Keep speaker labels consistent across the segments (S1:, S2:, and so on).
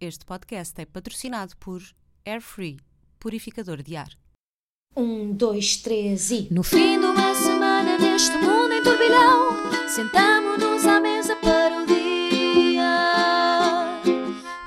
S1: Este podcast é patrocinado por Airfree, purificador de ar.
S2: Um, dois, três e.
S3: No fim de uma semana neste mundo em turbilhão, sentamos-nos à mesa para o dia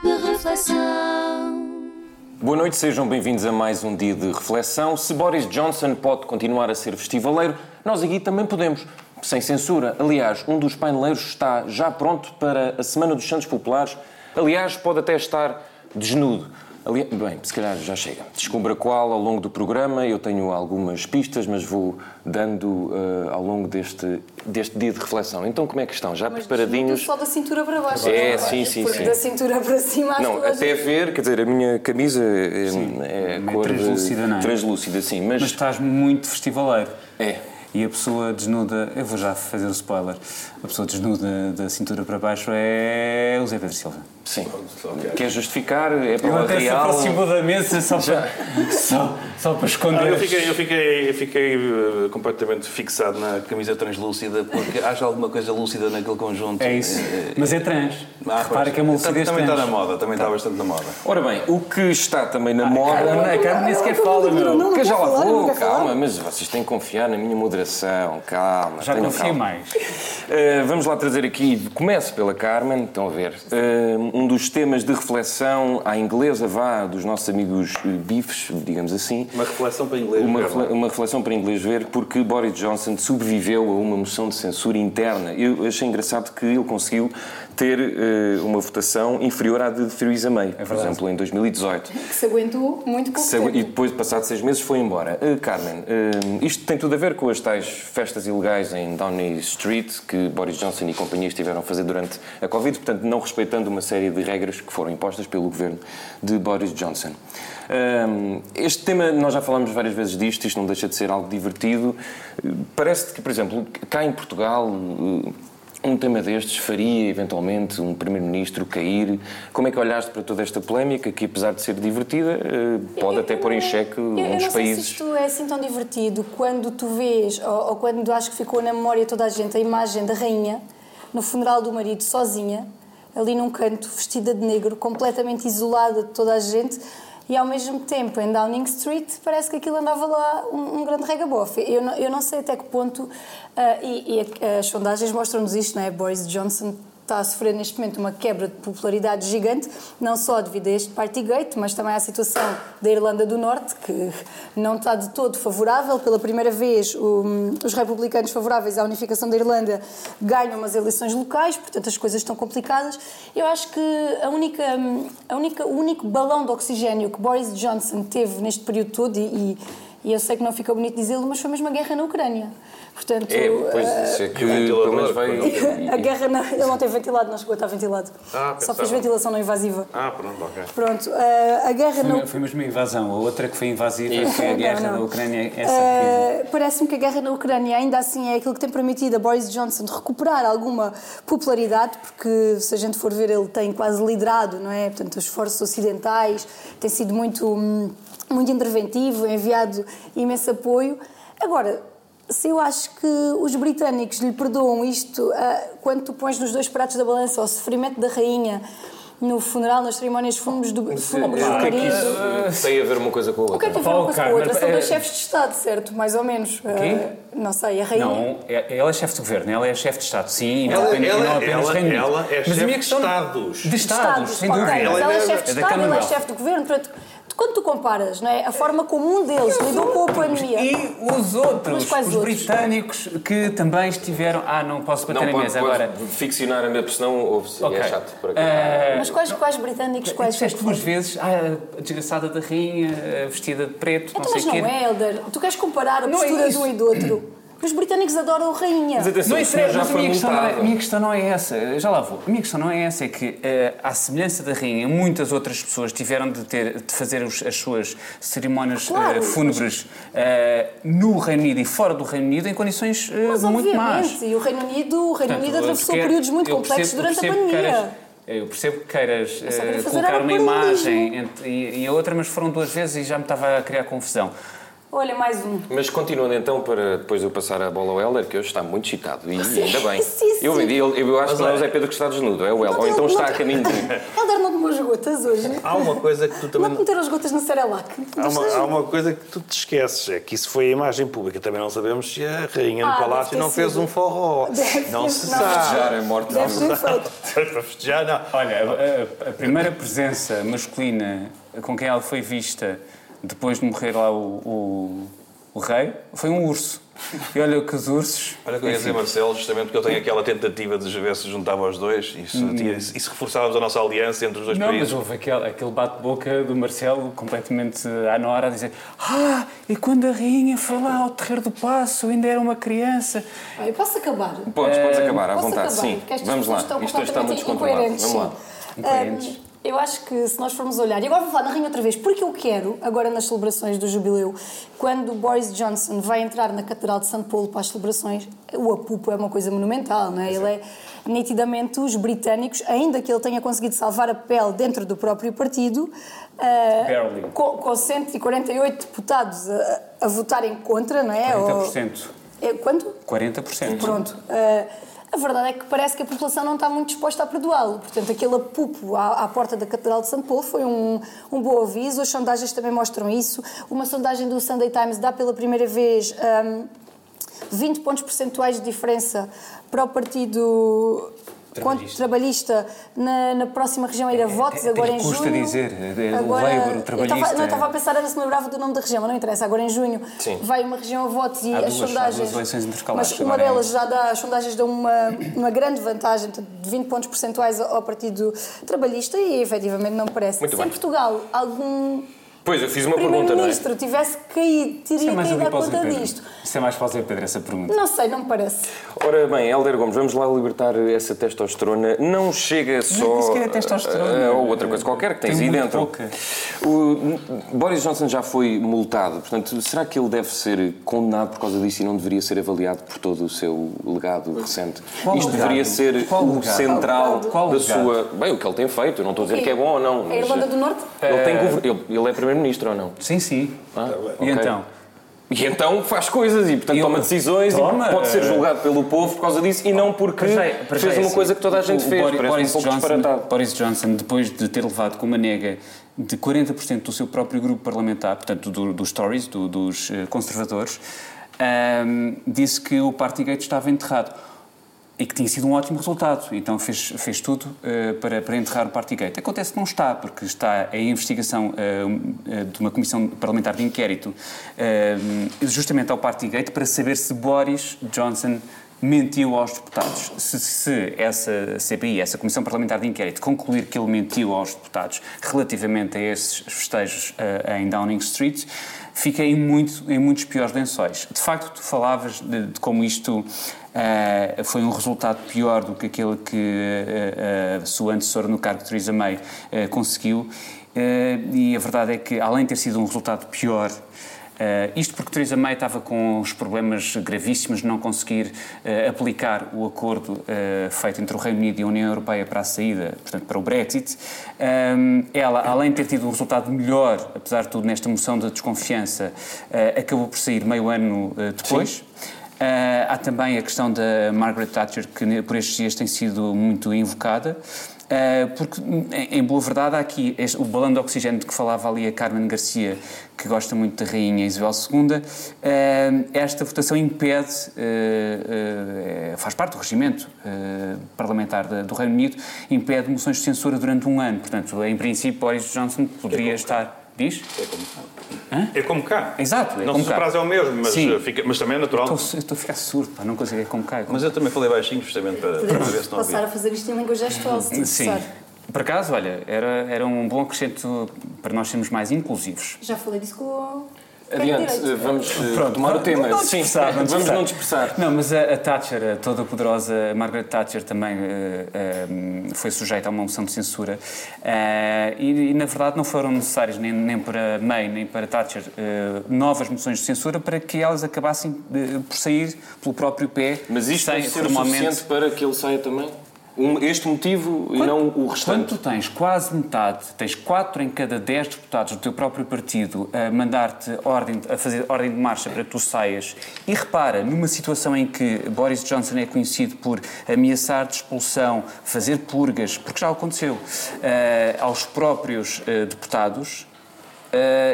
S3: de reflexão.
S4: Boa noite, sejam bem-vindos a mais um dia de reflexão. Se Boris Johnson pode continuar a ser festivaleiro, nós aqui também podemos, sem censura. Aliás, um dos paineleiros está já pronto para a Semana dos Santos Populares. Aliás, pode até estar desnudo. Ali... Bem, se calhar já chega. Descubra qual ao longo do programa. Eu tenho algumas pistas, mas vou dando uh, ao longo deste, deste dia de reflexão. Então, como é que estão? Já
S5: Mas
S4: preparadinhos?
S5: só da cintura para baixo.
S4: É,
S5: não
S4: sim, sim,
S5: Porque
S4: sim.
S5: da cintura para cima acho
S4: Não, até
S5: gente-
S4: ver, quer dizer, a minha camisa é, é
S6: Meio
S4: cor de-
S6: translúcida, não é?
S4: Translúcida, sim, mas,
S6: Mas estás muito festivaleiro.
S4: é.
S6: E a pessoa desnuda, eu vou já fazer o spoiler, a pessoa desnuda da cintura para baixo é o Zé Pedro Silva.
S4: Sim. Quer justificar? É
S6: até se
S4: real?
S6: aproximou da mesa só para, só, só para esconder.
S7: Ah, eu fiquei, eu fiquei, eu fiquei eh, completamente fixado na camisa translúcida porque acho alguma coisa lúcida naquele conjunto.
S6: É isso.
S7: Eh,
S6: Mas é trans.
S7: ah,
S6: Repara
S7: pois.
S6: que é uma lucidez
S7: Também está
S6: trans.
S7: na moda, também está bastante na moda.
S4: Ora bem, o que está também na
S6: A
S4: moda...
S6: Carmen nem sequer fala, meu.
S4: Que já lá
S5: não
S4: vou,
S5: falar.
S4: calma, mas vocês têm que confiar na minha moderação, calma.
S6: Já confio
S4: calma.
S6: mais.
S4: Uh, vamos lá trazer aqui, começo pela Carmen, estão a ver, uh, um dos temas de reflexão à inglesa, vá, dos nossos amigos uh, bifes, digamos assim.
S7: Uma reflexão para inglês.
S4: Uma,
S7: ver, é?
S4: uma reflexão para inglês ver, porque Boris Johnson sobreviveu a uma moção de censura interna. Eu achei engraçado que ele conseguiu ter uh, uma votação inferior à de Theresa May, por exemplo, em 2018.
S5: Que se aguentou muito pouco
S4: Se-
S5: tempo.
S4: E depois, passados seis meses, foi embora. Uh, Carmen, uh, isto tem tudo a ver com as tais festas ilegais em Downing Street que Boris Johnson e companhia estiveram a fazer durante a Covid, portanto, não respeitando uma série de regras que foram impostas pelo governo de Boris Johnson. Um, este tema, nós já falámos várias vezes disto, isto não deixa de ser algo divertido. Parece-te que, por exemplo, cá em Portugal. Um tema destes faria eventualmente um Primeiro-Ministro cair? Como é que olhaste para toda esta polémica que, apesar de ser divertida, eh, pode
S5: Eu-
S4: até
S5: eu
S4: pôr em xeque
S5: eu-
S4: um
S5: eu
S4: dos
S5: não sei
S4: países?
S5: se isto é assim tão divertido quando tu vês, ou, ou quando acho que ficou na memória toda a gente, a imagem da rainha no funeral do marido sozinha, ali num canto, vestida de negro, completamente isolada de toda a gente. E ao mesmo tempo, em Downing Street, parece que aquilo andava lá um, um grande regabofe. Eu não, eu não sei até que ponto, ah, e, e as sondagens mostram-nos isto, não é? Boris Johnson está a sofrer neste momento uma quebra de popularidade gigante, não só devido a este Partygate, mas também à situação da Irlanda do Norte, que não está de todo favorável. Pela primeira vez, o- os republicanos favoráveis à unificação da Irlanda ganham umas eleições locais, portanto as coisas estão complicadas. Eu acho que a única, a única, o único balão de oxigênio que Boris Johnson teve neste período todo, e, e- e eu sei que não fica bonito dizê-lo, mas foi mesmo a guerra na Ucrânia. Portanto,
S4: É, pois, isso é que
S7: ventilador,
S4: pelo menos vai...
S5: a guerra não, ele não tem ventilado, não chegou a estar ventilado.
S7: Ah,
S5: Só fez ventilação não invasiva.
S7: Ah, pronto, ok.
S5: Pronto, eh, a guerra não.
S6: Foi, mesmo uma invasão. A outra que foi invasiva foi a
S5: Não,
S6: guerra
S5: não.
S6: da Ucrânia. Essa
S5: Eh, Parece-me que a guerra na Ucrânia ainda assim é aquilo que tem permitido a Boris Johnson recuperar alguma popularidade, porque se a gente for ver, ele tem quase liderado, não é? Portanto, os esforços ocidentais, tem sido muito, hum, muito interventivo, enviado imenso apoio. Agora, se eu acho que os britânicos lhe perdoam isto, ah, quando tu pões nos dois pratos da balança o sofrimento da rainha no funeral, nas cerimónias fúnebres do, fúnebres do
S4: O que é
S5: marido.
S4: tem a ver uma coisa com a
S5: O que
S4: outra?
S5: é que tem a ver uma coisa com a outra? São
S6: é-
S5: dois chefes de Estado, certo? Mais ou menos. Uh, não sei, a rainha.
S6: Não, é- ela é chefe de governo, ela é chefe de Estado, sim,
S7: Ela-
S6: independente-
S7: ela-
S6: não apenas
S7: ela- ela é
S6: Mas
S7: chefe de Estados.
S6: De Estados, sem dúvida.
S5: ela é chefe de
S6: É
S5: Estado, ele é chefe de governo. Portanto, quando tu comparas não é, a forma como um deles lidou com a pandemia.
S6: E os outros, os
S5: outros?
S6: britânicos que também estiveram. Ah, não posso bater
S4: Não,
S6: na mesa
S4: pode
S6: agora.
S4: ficcionar a minha, porque senão ouve-se
S6: Ok.
S4: e é chato. Por aqui.
S6: Eh,
S5: Mas quais, quais britânicos, quais
S6: Disseste duas vezes, ah, a desgraçada da rainha, vestida de preto,
S5: Então,
S6: não
S5: mas
S6: sei o
S5: não
S6: quê.
S5: é, Helder. Tu queres comparar a
S6: Não é
S5: postura de
S6: isso.
S5: um e do outro? Os britânicos adoram a rainha.
S4: Mas atenção,
S6: Não
S4: o senhor
S6: interessa,
S4: já
S6: mas a minha, questão não é, a minha questão não é essa. Já lá vou. A minha questão não é essa, é que, eh, à semelhança da rainha, muitas outras pessoas tiveram de, ter, de fazer os- as suas cerimónias
S5: Claro,
S6: eh, fúnebres eh, no Reino Unido e fora do Reino Unido em condições eh,
S5: Mas
S6: muito más.
S5: obviamente, e o Reino Unido, o Reino
S6: Portanto,
S5: Unido atravessou
S6: quer-
S5: períodos muito complexos
S6: percebo-
S5: durante a pandemia.
S6: queiras- eu percebo que queiras eh,
S5: fazer
S6: colocar
S5: era
S6: uma imagem entre, e, e a outra, mas foram duas vezes e já me estava a criar confusão.
S5: Olha, mais um.
S4: Mas continuando então para depois eu passar a bola ao Helder, que hoje está muito excitado. E ainda bem.
S5: Sim, sim.
S4: Eu, eu, eu acho que não é o Zé Pedro que está desnudo, é o Helder. Ou então está a caminho de.
S5: Helder não tomou as gotas hoje.
S7: Há uma coisa que tu também.
S5: Não meteram as gotas no Cerelac.
S7: Há uma, há uma coisa que tu te esqueces, é que isso foi a imagem pública. Também não sabemos se a rainha no
S5: Ah,
S7: palácio não fez
S5: sido.
S7: um forró.
S5: Deve
S7: não se
S5: não.
S7: sabe.
S4: Já é morte.
S5: Feito.
S7: Para festejar, não.
S6: Olha, a- a primeira presença masculina com quem ela foi vista depois de morrer lá o, o, o rei foi um urso. E olha que os ursos.
S7: Olha que eu ia dizer, Marcelo, justamente porque eu tenho aquela tentativa de ver se juntava os dois e se, tinha- e se reforçávamos a nossa aliança entre os dois
S6: Não, mas
S7: países.
S6: houve aquele, aquele bate-boca do Marcelo completamente à Nora a dizer Ah, e quando a rainha foi lá ao Terreiro do Passo, ainda era uma criança.
S5: Ah, Eu posso acabar?
S4: Podes, podes acabar à
S5: Posso
S4: vontade,
S5: acabar?
S4: sim. Vamos lá, isto está muito descontrolado. Vamos lá.
S5: incoerentes, sim. Eu acho que se nós formos olhar, e agora vou falar na rainha outra vez, porque eu quero, agora nas celebrações do jubileu, quando Boris Johnson vai entrar na Catedral de São Paulo para as celebrações, o apupo é uma coisa monumental, não é? Ele é nitidamente os britânicos, ainda que ele tenha conseguido salvar a pele dentro do próprio partido,
S6: Barely.
S5: com, com 148 deputados a, a votarem contra, não é? Ou-
S6: 40%.
S5: é quanto?
S6: 40%.
S5: Pronto. eh, a verdade é que parece que a população não está muito disposta a perdoá-lo. Portanto, aquele apupo à, à porta da Catedral de São Paulo foi um, um bom aviso. As sondagens também mostram isso. Uma sondagem do Sunday Times dá pela primeira vez ahm, 20 pontos percentuais de diferença para o Partido
S6: Trabalhista.
S5: Trabalhista na, na próxima região a ir a votos, agora em
S6: custa
S5: junho.
S6: dizer, é o Labour, o
S5: eu
S6: trabalhista.
S5: estava- não, eu estava a pensar, era se me lembrava do nome da região, mas não interessa. Agora em junho
S4: Sim.
S5: vai uma região a votos e
S6: Há
S5: as
S6: duas-
S5: sondagens. Mas uma
S6: agora
S5: delas já dá, as sondagens dão uma, uma grande vantagem, de 20 pontos percentuais ao Partido Trabalhista e efetivamente não parece.
S4: Muito
S5: Se
S4: bem.
S5: em Portugal algum
S4: Pois, eu fiz uma pergunta, não é?
S5: Primeiro-Ministro tivesse caído,
S6: Isso
S5: teria
S6: é
S5: caído à
S6: o
S5: conta
S6: Pedro.
S5: disto.
S6: Isso é mais para o Zé Pedro, essa pergunta.
S5: Não sei, não me parece.
S4: Ora bem, Helder Gomes, vamos lá libertar essa testosterona. Não chega só.
S6: Nem sequer é testosterona.
S4: a- Ou outra coisa qualquer que tens
S6: Tem
S4: aí dentro.
S6: pouca.
S4: O Boris Johnson já foi multado, portanto, será que ele deve ser condenado por causa disso e não deveria ser avaliado por todo o seu legado recente?
S6: Qual
S4: Isto
S6: legado?
S4: deveria ser
S6: Qual
S4: o
S6: legado?
S4: central
S6: Qual
S4: da
S6: legado?
S4: sua. Bem, o que ele tem feito, eu não estou a dizer que é bom ou não.
S5: A
S4: mas
S5: Irlanda do Norte?
S4: Ele, tem gover- ele, é primeiro-ministro ou não?
S6: Sim, sim.
S4: Ah,
S6: E então?
S4: E então faz coisas e, portanto,
S6: Ele-
S4: toma decisões
S6: Toma,
S4: e pode ser
S6: eh,
S4: julgado pelo povo por causa disso e não porque
S6: Para já- para já
S4: fez uma
S6: assim,
S4: coisa que toda a gente
S6: o-
S4: fez.
S6: Boris, Boris
S4: um
S6: Johnson. Boris Johnson, depois de ter levado com uma nega de 40% do seu próprio grupo parlamentar, portanto do- dos Tories, do- dos eh, conservadores, ahm, disse que o Partygate estava enterrado. E que tinha sido um ótimo resultado. Então fez, fez tudo eh, para, para enterrar o Partygate. Acontece que não está, porque está a investigação eh, de uma comissão parlamentar de inquérito eh, justamente ao Partygate para saber se Boris Johnson mentiu aos deputados. Se, se essa CPI, essa Comissão Parlamentar de Inquérito, concluir que ele mentiu aos deputados relativamente a esses festejos eh, em Downing Street, fica em, muito, em muitos piores lençóis. De facto, tu falavas de, de como isto eh, foi um resultado pior do que aquele que eh, a sua antecessora no cargo, Theresa May, eh, conseguiu. Eh, e a verdade é que, além de ter sido um resultado pior, Uh, isto porque Theresa May estava com os problemas gravíssimos de não conseguir uh, aplicar o acordo uh, feito entre o Reino Unido e a União Europeia para a saída, portanto, para o Brexit. Um, ela, além de ter tido um resultado melhor, apesar de tudo, nesta moção de desconfiança, uh, acabou por sair meio ano uh, depois. Uh, há também a questão da Margaret Thatcher, que por estes dias tem sido muito invocada. Uh, porque, em, boa verdade, há aqui este- o balão de oxigênio de que falava ali a Carmen Garcia, que gosta muito da Rainha Isabel II, uh, esta votação impede, uh, faz parte do regimento parlamentar do Reino Unido, impede moções de censura durante um ano. Portanto, em princípio, Boris Johnson poderia estar. Diz?
S7: É como cá.
S6: Exato, é
S7: não
S6: como
S7: se o
S6: cá.
S7: prazo é o mesmo, mas,
S6: Sim.
S7: uh, fica- mas também é natural.
S6: Estou, estou a ficar surdo, pá, não consigo, é como cai.
S7: Mas eu também falei baixinho, justamente para, para ver se não
S5: Passar a fazer isto em língua gestual, se
S6: Sim. Por acaso, olha, era, era um bom acrescento para nós sermos mais inclusivos.
S5: Já falei disso com o.
S4: Adiante, vamos eh, tomar o tema.
S6: Não
S4: Sim,
S6: dispersar,
S4: vamos
S6: dispersar.
S4: não dispersar.
S6: Não, mas a, a Thatcher, a toda poderosa Margaret Thatcher também eh, eh, foi sujeita a uma moção de censura Eh, e, e, na verdade não foram necessárias nem, nem para May nem para Thatcher novas moções de censura para que elas acabassem de- por sair pelo próprio pé
S4: Mas isto
S6: sem
S4: o
S6: formalmente
S4: suficiente para que ele saia também? Um- este motivo e não o
S6: Quando
S4: restante.
S6: tu tens? Quase metade, tens 4 em cada 10 deputados do teu próprio partido a mandar-te ordem, a fazer ordem de marcha para que tu saias, e repara, numa situação em que Boris Johnson é conhecido por ameaçar de expulsão, fazer purgas, porque já aconteceu, eh, aos próprios eh, deputados, Uh,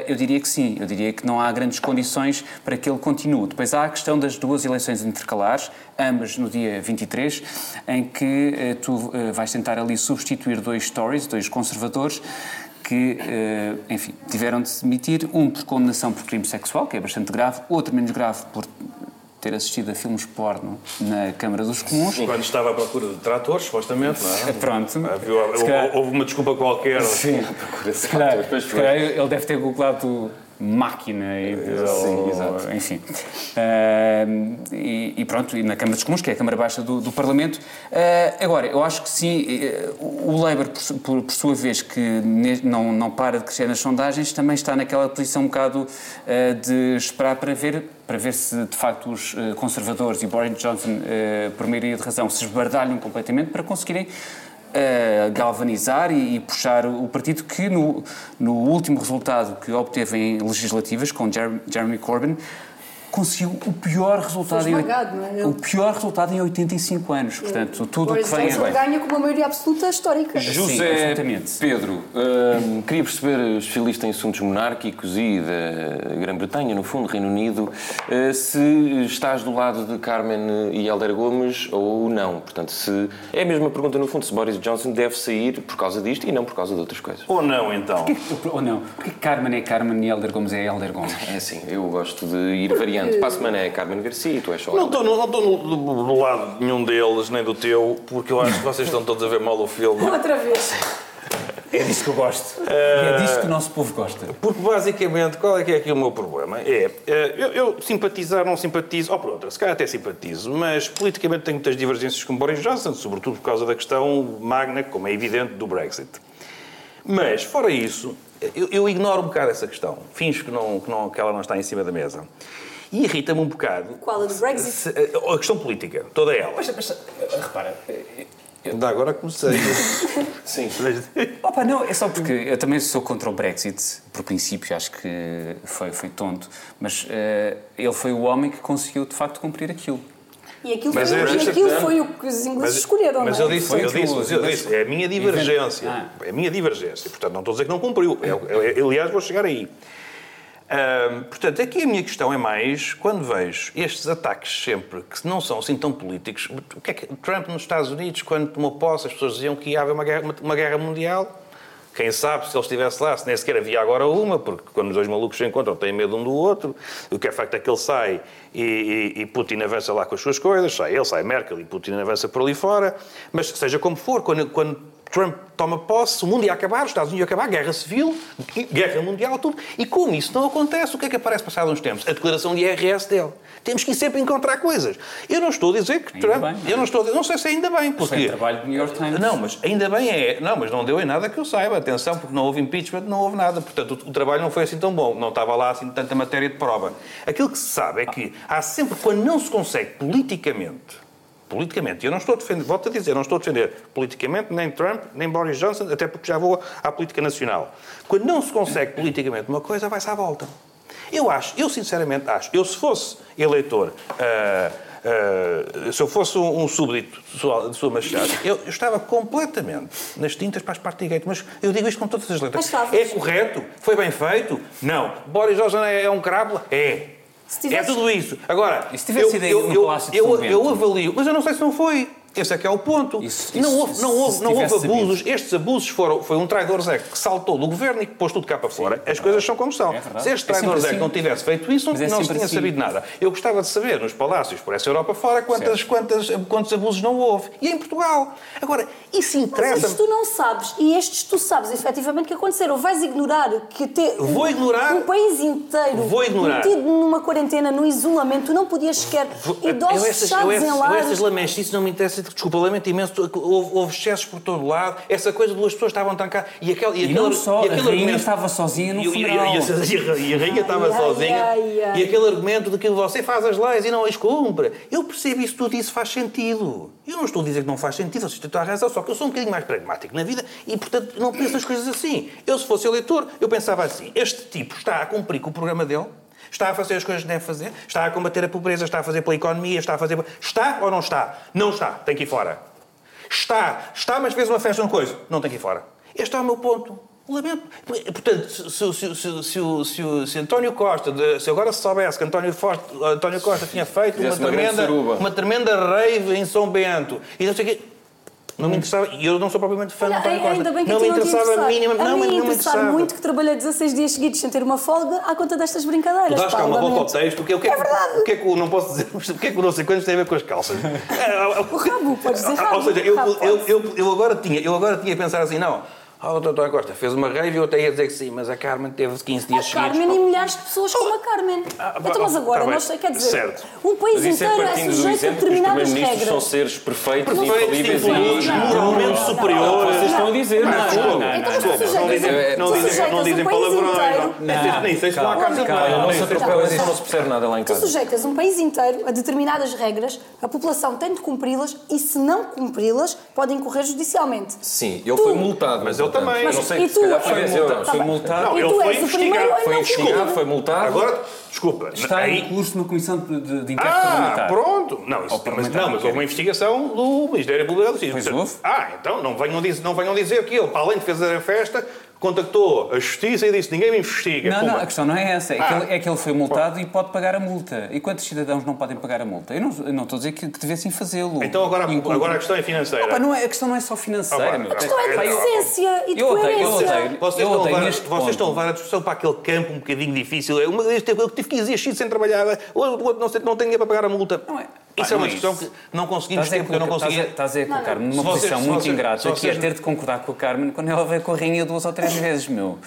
S6: eu diria que sim, eu diria que não há grandes condições para que ele continue. Depois há a questão das duas eleições intercalares, ambas no dia 23, em que uh, tu uh, vais tentar ali substituir dois Tories, dois conservadores, que, enfim, tiveram de se demitir, um por condenação por crime sexual, que é bastante grave, outro menos grave por ter assistido a filmes porno na Câmara dos Comuns.
S7: Quando estava à procura de tratores, supostamente, não é?
S6: Pronto. Se calhar-
S7: houve, houve uma desculpa qualquer.
S6: Sim, se calhar, se calhar ele deve ter googlado máquina e,
S4: Sim,
S6: ou-
S4: exato.
S6: enfim. Ahm, e, e pronto, e na Câmara dos Comuns, que é a Câmara Baixa do, do Parlamento. Ah, agora, eu acho que sim, eh, o Labour, por, por- por sua vez, que ne- não, não para de crescer nas sondagens, também está naquela posição um bocado ah, de esperar para ver, para ver se de facto os eh, conservadores e Boris Johnson, por maioria de razão, se esbardalham completamente para conseguirem galvanizar e, e puxar o partido que no, no último resultado que obteve em legislativas com Jer- Jeremy Corbyn conseguiu o pior resultado em,
S5: esmagado, não é?
S6: O pior resultado em 85 anos portanto tudo o que vem é bem
S5: ganha com uma maioria absoluta histórica.
S4: José
S6: absolutamente.
S4: Pedro, hum, queria perceber, especialista em assuntos monárquicos e da Grã-Bretanha, no fundo, Reino Unido, eh, se estás do lado de Carmen e Helder Gomes ou não. Portanto, se é a mesma pergunta, no fundo, se Boris Johnson deve sair por causa disto e não por causa de outras coisas.
S7: Ou não, então?
S6: ou não porque Carmen é Carmen e Helder Gomes é Helder Gomes
S4: É assim, eu gosto de ir variando. Para a semana é Carmen Garcia e tu és só.
S7: Não estou no, não estou no, no- lado de nenhum deles, nem do teu, porque eu acho que vocês estão todos a ver mal o filme.
S5: Outra vez.
S6: é disso que eu gosto e é disto que o nosso povo gosta
S7: Porque basicamente, qual é que é aqui o meu problema? É, eh, eu, eu simpatizar, não simpatizo, ou por outra, se calhar até simpatizo, mas politicamente tenho muitas divergências com Boris Johnson, sobretudo por causa da questão magna, como é evidente, do Brexit. Mas, fora isso, eu, eu ignoro um bocado essa questão. Finjo que, não, que, não, que ela não está em cima da mesa. E irrita-me um bocado.
S5: Qual, a do Brexit?
S7: se- a questão política, toda ela.
S6: mas, mas repara
S7: Ainda agora comecei.
S4: Sim.
S6: Opa, não, é só porque eu também sou contra o Brexit, por princípio, acho que foi, foi tonto, mas eh, ele foi o homem que conseguiu de facto cumprir aquilo.
S5: E aquilo,
S7: Mas
S5: foi,
S7: é-
S5: e aquilo foi o que os ingleses escolheram,
S7: mas
S5: não é?
S7: eu disse,
S6: Foi
S7: eu disse, mas eu
S6: mas-
S7: disse, é a minha divergência.
S6: Ah.
S7: É a minha divergência. Portanto, não estou a dizer que não cumpriu. É, é, aliás, vou chegar aí. Portanto, aqui a minha questão é mais quando vejo estes ataques sempre que não são assim tão políticos. O que é que Trump nos Estados Unidos, quando tomou posse, as pessoas diziam que ia haver uma guerra, uma guerra mundial. Quem sabe se ele estivesse lá, se nem sequer havia agora uma, porque quando os dois malucos se encontram têm medo um do outro. O que é facto é que ele sai e, e- e Putin avança lá com as suas coisas, sai ele, sai Merkel e Putin avança por ali fora. Mas seja como for, quando, quando Trump toma posse, o mundo ia acabar, os Estados Unidos iam acabar, guerra civil, guerra mundial, tudo. E como isso não acontece, o que é que aparece passado uns tempos? A declaração de IRS dele. Temos que ir sempre encontrar coisas. Eu não estou a dizer que
S6: Ainda
S7: Trump.
S6: bem.
S7: eu não estou a dizer, não sei se ainda bem,
S6: Foi
S7: porque.
S6: trabalho do New York Times.
S7: Não, mas ainda bem é. Não, mas não deu em nada que eu saiba. Atenção, porque não houve impeachment, não houve nada. Portanto, o, o trabalho não foi assim tão bom. Não estava lá assim tanta matéria de prova. Aquilo que se sabe é que há sempre, quando não se consegue politicamente, politicamente, e eu não estou a defender, volto a dizer, não estou a defender politicamente nem Trump, nem Boris Johnson, até porque já vou à política nacional. Quando não se consegue politicamente uma coisa, vai-se à volta. Eu acho, eu sinceramente acho, eu se fosse eleitor, ah, ah, se eu fosse um, um súbdito de sua, de sua Machado, eu, eu estava completamente nas tintas para as Partygate, mas eu digo isto com todas as letras. É correto? Foi bem feito? Não. Boris Johnson é, é um crápula? É.
S5: Se tivesse-
S7: É tudo isso. Agora,
S6: E se tivesse
S7: eu,
S6: sido
S7: eu,
S6: no
S7: eu,
S6: Palácio de
S7: eu,
S6: São
S7: eu
S6: Bento?
S7: avalio, mas eu não sei se não foi. Esse é que é o ponto.
S6: Isso-
S7: não
S6: isso-
S7: houve, não houve, não houve
S6: tivesse sabido.
S7: abusos. Estes abusos foram. Foi um traidor Zé que saltou do governo e que pôs tudo cá para fora. As coisas são como são.
S6: É.
S7: Se este
S6: É
S7: traidor
S6: sempre
S7: Zé
S6: assim.
S7: não tivesse feito isso,
S6: Mas é
S7: não se tinha
S6: assim.
S7: sabido nada. Eu gostava de saber, nos palácios por essa Europa fora, quantas, quantas, quantos abusos não houve. E em Portugal. Agora, isso
S5: Mas
S7: interessa.
S5: estes tu não sabes, e estes tu sabes efetivamente que aconteceram. Vais ignorar que ter
S7: Vou ignorar.
S5: um país inteiro
S7: Vou ignorar.
S5: metido numa quarentena, no isolamento, tu não podias sequer
S7: Eu
S5: idosos
S7: essas,
S5: fechados
S7: eu
S5: em
S7: essas, eu
S5: lares.
S7: essas lamechices não me interessam desculpa, lamento imenso, houve, houve excessos por todo lado, essa coisa de duas pessoas estavam trancadas. E, aquele,
S6: E
S7: aquele,
S6: não só,
S7: e
S6: a rainha
S7: argumento-
S6: estava sozinha no
S7: e, e-
S6: funeral.
S7: e- e a- e a rainha estava
S5: ai,
S7: sozinha.
S5: ai, ai.
S7: E aquele argumento de que você faz as leis e não as cumpre. Eu percebo isso tudo e isso faz sentido. Eu não estou a dizer que não faz sentido, vocês têm a razão, só que eu sou um bocadinho mais pragmático na vida e, portanto, não penso as coisas assim. Eu, se fosse eleitor, eu pensava assim: este tipo está a cumprir com o programa dele, está a fazer as coisas que deve fazer, está a combater a pobreza, está a fazer pela economia, está a fazer. Está ou não está? Não está, tem que ir fora. Está, está, mas fez uma festa uma coisa, não tem que ir fora. Este é o meu ponto. Lamento. Portanto, se, se, se, se, se, o- se, o- se António Costa, se agora se soubesse que António, Costa tinha feito uma tremenda, uma tremenda rave em São Bento e não sei o quê. Não me interessava, e eu não sou propriamente fã de
S5: Olha,
S7: António Costa.
S5: ainda bem que
S7: não me interessava
S5: a
S7: não,
S5: mim
S7: não me
S5: interessava muito que trabalhei 16 dias seguidos sem ter uma folga à conta destas brincadeiras.
S7: Tu dás cá uma volta ao texto, o que, o que,
S5: É verdade.
S7: O que é que o não posso dizer? O que é que o não sei quantos tem a ver com as calças?
S5: O rabo, podes dizer rabo.
S7: Ou seja, eu, eu, eu, eu, agora tinha, eu agora tinha a pensar assim, não, ah, o Dr. António Costa fez uma rave e eu até ia dizer que sim, mas a Carmen teve 15 dias
S5: A
S7: seguidos.
S5: Carmen e milhares de pessoas como a Carmen.
S7: Ah,
S5: então, mas agora,
S7: tá
S5: nós, quer dizer,
S7: Certo.
S5: um país
S4: isso é
S5: inteiro é sujeito a determinadas
S4: primeiros-ministros são
S5: regras.
S4: seres perfeitos, infalíveis e...
S5: não, não,
S7: moralmente
S5: não,
S7: superiores.
S4: Vocês estão a dizer, não, não, não.
S5: Então, tu
S7: não dizem,
S5: um-
S7: não
S5: tu
S7: não
S5: um
S7: palavrões. não. Nem sei se de
S6: calma,
S7: banho.
S6: não se
S4: Outra coisa, não se percebe nada lá em
S5: Tu
S4: casa.
S5: sujeitas um país inteiro a determinadas regras, a população tem de cumpri-las e, se não cumpri-las, pode incorrer judicialmente.
S4: Sim, ele
S5: Tu-
S4: foi multado.
S7: Mas ele
S4: portanto,
S7: também.
S4: eu Não
S7: Mas
S4: sei,
S5: e
S4: se
S5: tu-
S4: calhar foi
S5: Foi
S4: 10
S6: multado, foi
S5: Tá bem.
S6: multado.
S7: Não, ele foi investigado, foi
S4: Investigado, foi multado.
S7: Agora, desculpa,
S6: Está
S7: aí...
S6: em curso uma comissão de, de, de inquérito
S7: Ah,
S6: parlamentar.
S7: pronto. Não, isso, mas, não, mas houve uma investigação do Ministério Público da Justiça. Ah, então não venham, dizer, não venham dizer que ele, para além de fazer a festa, contactou a Justiça e disse ninguém me investiga.
S6: Não,
S7: Pumba.
S6: não, a questão não é essa. É,
S7: Ah.
S6: que ele, é que ele foi multado e pode pagar a multa. E quantos cidadãos não podem pagar a multa? Eu não, eu não estou a dizer que, que devessem fazê-lo.
S7: Então agora, agora a questão é financeira.
S6: Opa, não é, a questão não é só financeira, meu.
S7: a
S5: questão é de decência e de
S6: eu odeio, eu
S5: coerência.
S6: odeio.
S7: Vocês,
S6: eu
S7: estão a,
S6: odeio
S7: levar, vocês
S6: ponto.
S7: estão a levar a discussão para aquele campo um bocadinho difícil. Uma vez eu tive 15 dias X sem trabalhar, o outro não, sei, não tem dinheiro para pagar a multa.
S6: Não é-
S7: Isso é uma
S6: é
S7: discussão que não conseguimos
S6: Estás a
S7: ter, porque eu não conseguia...
S6: estás a- colocar-me numa posição muito ingrata, que é ter de concordar com a Carmen quando ela veio com a rainha duas ou três vezes, meu.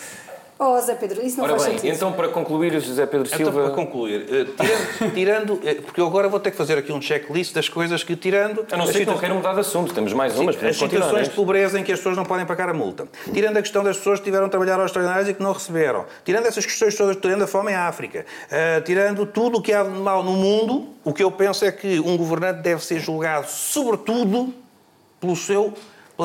S5: Oh, Zé Pedro, isso não
S4: Ora
S5: faz
S4: bem,
S5: sentido.
S4: então para concluir, José Pedro
S7: Então,
S4: Silva...
S7: para concluir, eh, tirando, tirando, eh, porque eu agora vou ter que fazer aqui um checklist das coisas que, tirando...
S4: A não ser que não queiram mudar de assunto, temos mais umas,
S7: as
S4: continuar.
S7: situações de
S4: é?
S7: pobreza em que as pessoas não podem pagar a multa. Tirando a questão das pessoas que tiveram a trabalhar aos extraordinários e que não receberam. Tirando essas questões todas, tirando a fome em África. eh, tirando tudo o que há de mal no mundo, o que eu penso é que um governante deve ser julgado, sobretudo, pelo seu,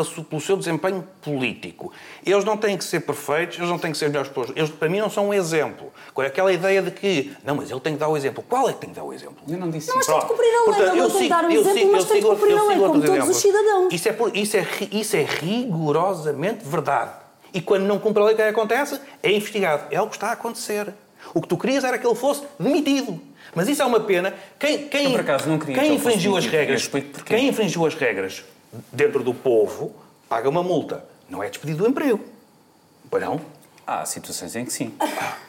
S7: pelo seu desempenho político. Eles não têm que ser perfeitos, eles não têm que ser melhores pessoas. Eles, para mim, não são um exemplo. Com aquela ideia de que, não, mas ele tem que dar o exemplo. Qual é que tem que dar o exemplo?
S6: Eu não disse
S5: Não, mas
S6: isso.
S5: tem de cumprir a lei.
S7: Portanto,
S5: não tem de dar um exemplo, mas tem de cumprir a lei, como todos os cidadãos.
S7: Isso é, por- isso, é, isso é rigorosamente verdade. E quando não cumpre a lei, o que é que acontece? É investigado. É o que está a acontecer. O que tu querias era que ele fosse demitido. Mas isso é uma pena. Quem, quem,
S6: Eu, acaso, não queria
S7: quem
S6: que
S7: infringiu as regras, quem infringiu as regras dentro do povo, paga uma multa. Não é despedido do emprego. Pois não?
S6: Há situações em que sim.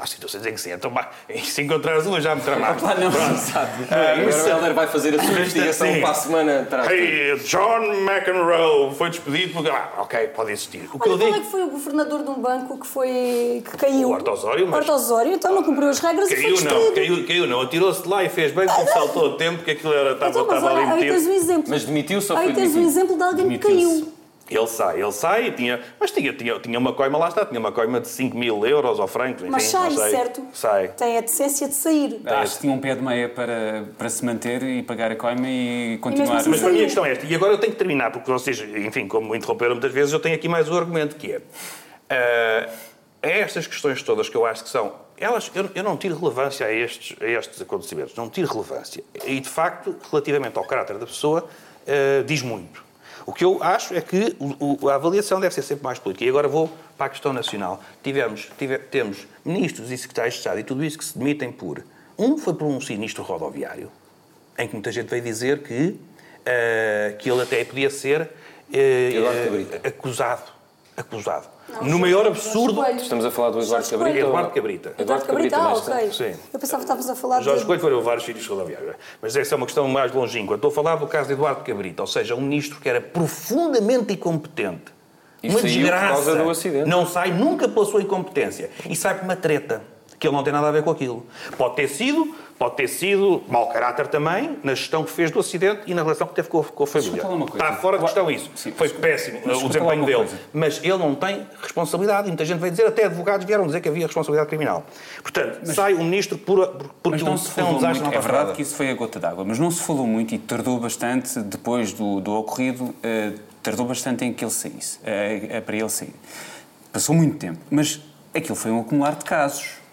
S7: Há situações em que sim. Então, pá, se encontrares uma, já me tramaste.
S6: Ah, não,
S7: Pronto.
S6: sabe.
S7: Ah, isso-
S4: o Helder vai fazer a sua investigação para a semana.
S7: Hey, John McEnroe foi despedido porque. Ah, ok, pode existir. O que
S5: Olha,
S7: eu
S5: qual é
S7: digo.
S5: que foi o governador de um banco que foi que caiu?
S7: O Horta Osório, mas-
S5: Horta Osório, então não cumpriu as regras e foi
S7: Caiu
S5: despedido.
S7: não, caiu, caiu não. Atirou-se de lá e fez bem como saltou o tempo que aquilo era, estava,
S5: Então, mas
S7: estava ali
S5: aí tens um exemplo.
S4: Mas demitiu-se ou
S5: Aí
S4: foi
S5: tens um exemplo de alguém que caiu.
S7: Ele sai, ele sai e tinha. Mas tinha, tinha, tinha uma coima, lá está, tinha uma coima de 5 mil euros ou francos, enfim,
S5: Mas sai, certo?
S7: Sai.
S5: Tem a decência de sair.
S6: Acho que tinha um pé de meia para, para se manter e pagar a coima e continuar.
S5: assim
S7: Mas para mim a questão é esta, e agora eu tenho que terminar, porque vocês, enfim, como me interromperam muitas vezes, eu tenho aqui mais um argumento que é. a estas questões todas que eu acho que são. Elas, eu, eu não tiro relevância a estes, a estes acontecimentos, não tiro relevância. E, de facto, relativamente ao caráter da pessoa, ah, diz muito. O que eu acho é que o- o- a avaliação deve ser sempre mais política. E agora vou para a questão nacional. Tivemos, tive- temos ministros e secretários de Estado e tudo isso que se demitem por. Um foi por um sinistro rodoviário, em que muita gente veio dizer que, ah, que ele até podia ser
S4: Eduardo
S7: eh,
S4: Cabrita.
S7: acusado. Acusado. no maior absurdo.
S4: Estamos a falar do Eduardo
S5: Jorge
S4: Cabrita?
S7: Eduardo Cabrita.
S5: Eduardo Cabrita, ah, ok.
S7: Sim.
S5: Eu pensava que estavas a falar
S7: Jorge
S5: de...
S7: Coelho foram vários sítios rodoviários. Mas essa é uma questão mais longínqua. Estou a falar do caso de Eduardo Cabrita, ou seja, um ministro que era profundamente incompetente.
S4: E
S7: uma desgraça.
S4: causa do acidente.
S7: Não sai nunca pela sua incompetência. E sai por uma treta, que ele não tem nada a ver com aquilo. Pode ter sido, pode ter sido mau caráter também na gestão que fez do acidente e na relação que teve com a, com a família. Está fora de questão isso.
S6: Sim,
S7: Foi péssimo
S6: Mas
S7: o desempenho dele.
S6: coisa.
S7: Mas ele não tem responsabilidade. E muita gente veio dizer, até advogados vieram dizer que havia responsabilidade criminal. Portanto, sai um ministro por, por, porque
S6: Mas não se
S7: um
S6: falou
S7: desastre
S6: muito, é verdade que isso foi a gota d'água, mas não se falou muito e tardou bastante, depois do, do ocorrido, eh, tardou bastante em que ele saísse, eh, para ele sair. Passou muito tempo, mas aquilo foi um acumular de casos.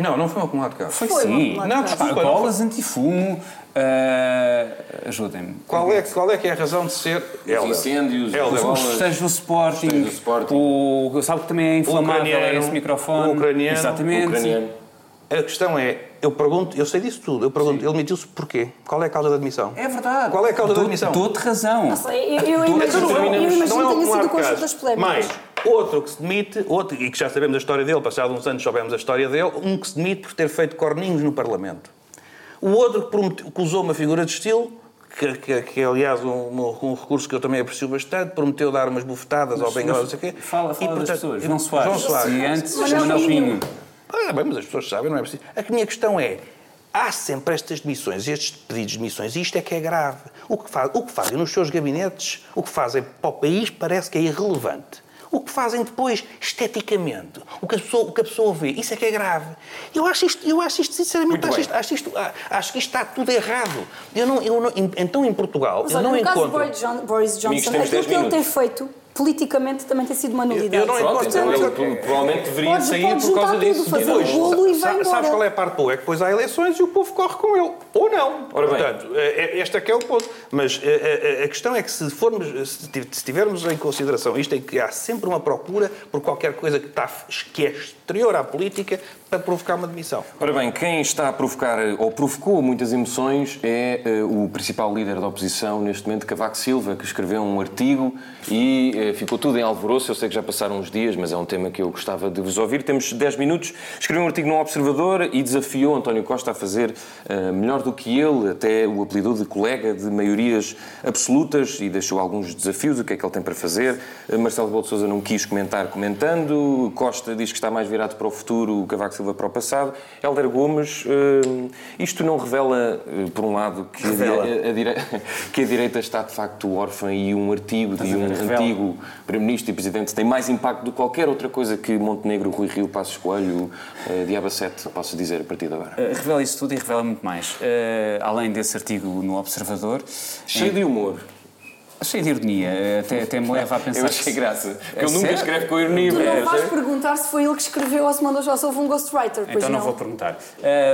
S7: Não, não foi um acumulado de casos.
S6: Foi,
S5: Foi um
S6: sim.
S7: de
S6: não, desculpa, bolas antifumo, eh, ajudem-me.
S7: Qual é, qual é que é a razão de ser Helder?
S4: incêndios,
S7: Helder.
S4: as
S6: Os
S4: bolas.
S6: festejos do Sporting,
S4: Festejos do Sporting.
S6: O, sabe que também é inflamável esse microfone.
S7: o ucraniano,
S6: Exatamente.
S4: Ucraniano.
S7: A questão é, eu pergunto, eu sei disso tudo, eu pergunto, ele demitiu-se porquê? Qual é a causa da admissão?
S6: É verdade.
S7: Qual é a causa da admissão?
S6: Dou-te razão.
S5: Eu, eu
S7: é-
S5: eu imagino
S7: não é
S5: que tenha sido o conjunto das polémicas.
S7: Mais, outro que se demite, outro, e que já sabemos a história dele, passados uns anos soubemos a história dele, um que se demite por ter feito corninhos no Parlamento. O outro que, promete- que usou uma figura de estilo, que, que- que é aliás um, um recurso que eu também aprecio bastante, prometeu dar umas bufetadas ao Bengala, não sei o quê.
S6: Fala,
S7: E,
S6: fala das
S7: portanto,
S6: pessoas. João Soares.
S7: João Soares.
S6: E antes,
S5: Manuel
S6: Manuel
S5: Pinho.
S7: Ah, bem, mas as pessoas sabem, não é preciso. A minha questão é, há sempre estas demissões, estes pedidos de demissões, e isto é que é grave. O que, faz, o que fazem nos seus gabinetes, o que fazem para o país parece que é irrelevante. O que fazem depois, esteticamente, o que a pessoa, o que a pessoa vê, isso é que é grave. Eu acho isto, eu acho isto sinceramente, acho, isto, acho, isto- ah, acho que isto está tudo errado. Eu não, eu não, então, em Portugal,
S5: Mas
S7: eu
S5: olha,
S7: não
S5: no caso de
S7: encontro...
S5: Boris, John- Boris Johnson, aquilo
S4: 10
S5: que ele tem feito politicamente também tem sido uma nulidade.
S7: Eu não
S4: Pronto, então ele pro- provavelmente deveria
S5: pode-
S4: sair
S5: pode
S4: por causa
S5: juntar tudo,
S4: disso.
S5: fazer
S7: Depois,
S5: bolo e
S7: sa-
S5: vai
S7: sabes
S5: embora.
S7: qual é a parte boa? É que depois há eleições e o povo corre com ele. Ou não.
S4: Ora bem.
S7: Portanto, é- é- este é que é o ponto. Mas é, é, a questão é que se, formos, se tivermos em consideração isto, é que há sempre uma procura por qualquer coisa que, está, que é exterior à política para provocar uma demissão.
S4: Ora bem, quem está a provocar, ou provocou muitas emoções, é eh, o principal líder da oposição neste momento, Cavaco Silva, que escreveu um artigo e eh, ficou tudo em alvoroço. Eu sei que já passaram uns dias, mas é um tema que eu gostava de vos ouvir. Temos 10 minutos. Escreveu um artigo no Observador e desafiou António Costa a fazer eh, melhor do que ele, até o apelidou de colega de maiorias absolutas e deixou alguns desafios, o que é que ele tem para fazer. Marcelo Rebelo não quis comentar comentando. Costa diz que está mais virado para o futuro, Cavaco Silva para o passado. Helder Gomes, eh, isto não revela, eh, por um lado, que a,
S7: Revela.
S4: dire- a dire- que a direita está de facto órfã e um artigo de um antigo Primeiro-Ministro e Presidente tem mais impacto do que qualquer outra coisa que Montenegro, Rui Rio, Passos Coelho, eh, Diaba 7 possa dizer a partir de agora.
S6: Uh, revela isso tudo e revela muito mais. Uh, além desse artigo no Observador,
S4: Cheio de humor.
S6: Cheio de ironia, até, até me leva a pensar.
S4: Eu achei
S6: que-
S4: graça. Porque
S6: É
S4: ele nunca
S6: sério?
S4: escreve com ironia.
S5: Tu não
S4: percebes?
S5: vais perguntar se foi ele que escreveu ou se mandou já se houve um ghostwriter, pois
S6: Então não vou perguntar.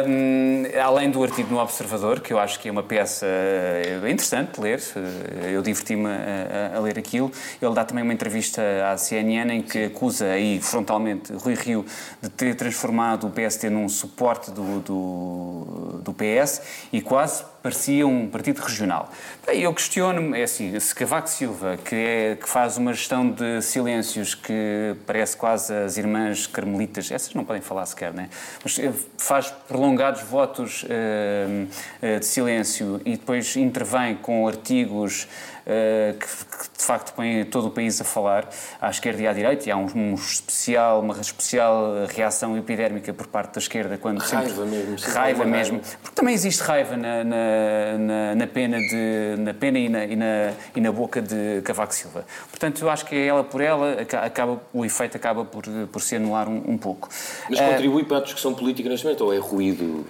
S6: Um, além do artigo no Observador, que eu acho que é uma peça uh, interessante de ler, uh, eu diverti-me a, a- a ler aquilo, ele dá também uma entrevista à CNN em que acusa aí frontalmente Rui Rio de ter transformado o PST num suporte do, do, do PS e quase parecia um partido regional. Bem, eu questiono-me, é assim, se Cavaco Silva, que, é, que faz uma gestão de silêncios que parece quase as irmãs carmelitas, essas não podem falar sequer, né? mas eh, faz prolongados votos eh, de silêncio e depois intervém com artigos que, que, de facto põem todo o país a falar, à esquerda e à direita, e há um, um especial, uma especial reação epidérmica por parte da esquerda quando
S4: Raiva
S6: sempre,
S4: mesmo, sim,
S6: raiva mesmo,
S4: raiva.
S6: porque também existe raiva na, na, na, na pena, de, na pena e, na, e, na, e na boca de Cavaco Silva. Portanto, eu acho que é ela por ela, aca- acaba, o efeito acaba por, por se anular um, um pouco.
S4: Mas contribui para a discussão política neste momento ou é ruído?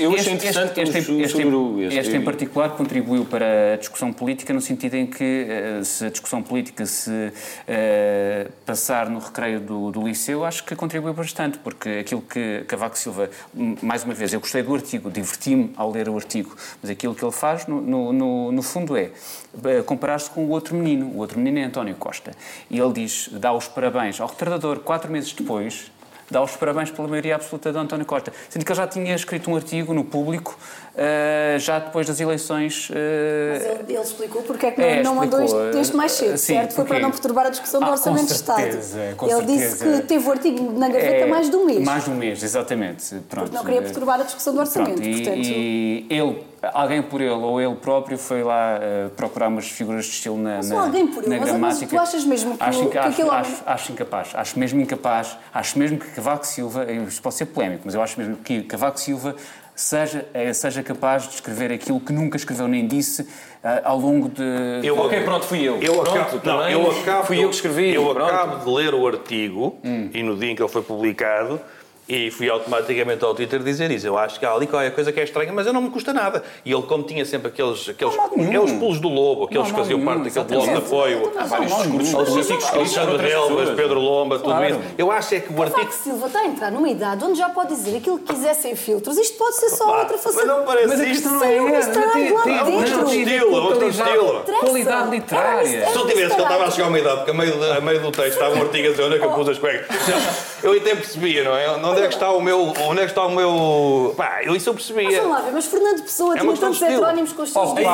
S4: Eu achei interessante
S6: este, este,
S4: sobre
S6: este,
S4: o-
S6: este, este em particular contribuiu para a discussão política no sentido em que eh, se a discussão política se eh, passar no recreio do, do liceu, acho que contribuiu bastante, porque aquilo que Cavaco Silva, mais uma vez, eu gostei do artigo, diverti-me ao ler o artigo, mas aquilo que ele faz, no, no, no, no fundo, é eh, comparar-se com o outro menino, o outro menino é António Costa, e ele diz, dá os parabéns ao retardador quatro meses depois, dá os parabéns pela maioria absoluta de António Costa. Sendo que ele já tinha escrito um artigo no público, eh, já depois das eleições. eh,
S5: Mas ele, ele explicou porque é que
S6: É,
S5: não, mandou isto mais cedo,
S6: sim,
S5: certo? Foi
S6: porque-
S5: para não perturbar a discussão do
S6: Ah, com
S5: Orçamento de Estado.
S6: com
S5: ele disse
S6: certeza.
S5: que teve o artigo na gaveta
S6: é,
S5: mais de um mês.
S6: Mais de um mês, exatamente. Pronto,
S5: Não queria
S6: eh,
S5: perturbar a discussão do Orçamento,
S6: Pronto, e,
S5: portanto...
S6: e ele, alguém por ele ou ele próprio foi lá eh, procurar umas figuras de estilo na, na,
S5: só alguém por ele,
S6: na gramática.
S5: tu achas mesmo que
S6: acho,
S5: o- que
S6: acho,
S5: aquele homem-
S6: acho, acho incapaz, acho mesmo incapaz, acho mesmo que Cavaco Silva, isto pode ser polémico, mas eu acho mesmo que Cavaco Silva seja, eh, seja capaz de escrever aquilo que nunca escreveu nem disse eh, ao longo de.
S7: Eu-
S4: Ok, pronto, fui eu.
S7: Eu
S4: Pronto,
S7: acabo, não, eu acabo,
S4: fui eu que escrevi.
S7: Eu
S4: pronto.
S7: acabo de ler o artigo e no dia em que ele foi publicado e fui automaticamente ao Twitter dizer isso. Eu acho que há ali qualquer coisa que é estranha, mas eu não me custa nada. E ele, como tinha sempre aqueles. aqueles é os pulos do lobo, aqueles que faziam parte daquele bloco de apoio.
S6: Há vários discursos políticos
S7: Alexandre Relvas. Pedro Lomba, tudo isso. Eu acho é que o artigo.
S5: Silva está a entrar numa idade onde já pode dizer aquilo que quiser sem filtros. Isto pode ser só outra
S7: mas
S5: faceta.
S7: não parece
S6: Mas a
S7: isto.
S6: não
S5: Sem
S6: é
S5: um
S7: estilo,
S6: qualidade-
S7: estilo.
S6: Qualidade literária.
S7: Se eu tivesse que ele estava a chegar a uma idade, porque a a meio do texto estava um artigo a dizer onde é que eu pus as cuecas. Eu até percebia, não é? Onde é que está o meu. Onde é que está o meu. Pá, eu isso eu
S5: Mas
S7: percebia.
S5: vamos lá ver, mas Fernando Pessoa
S7: É
S5: tinha tantos heterónimos com os seus
S6: Oh,
S4: ei,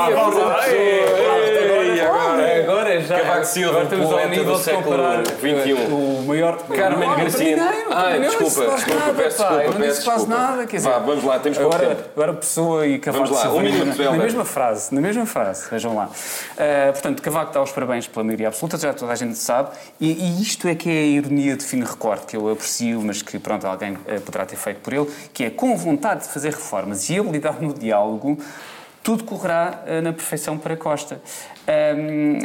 S4: agora.
S6: Agora já.
S4: Cavaco Silva,
S6: agora estamos ao nível
S4: do
S6: de
S4: século
S6: comparar
S4: XXI.
S6: o maior.
S4: Carmen Garcia. Ai, desculpa,
S6: faz
S4: desculpa, peço desculpa,
S6: não quase
S4: desculpa.
S6: nada, quer dizer.
S4: Vá, vamos lá, temos pouco
S6: agora,
S4: tempo.
S6: agora Pessoa e Cavaco Silva,
S4: um minuto,
S6: na, mesma frase, na mesma frase, vejam lá. Uh, portanto, Cavaco dá os parabéns pela maioria absoluta, já toda a gente sabe, e, e isto é que é a ironia de fino recorte, que eu aprecio, mas que, pronto, alguém uh, poderá ter feito por ele, que é com vontade de fazer reformas e habilidade no diálogo, tudo correrá uh, na perfeição para Costa. Um,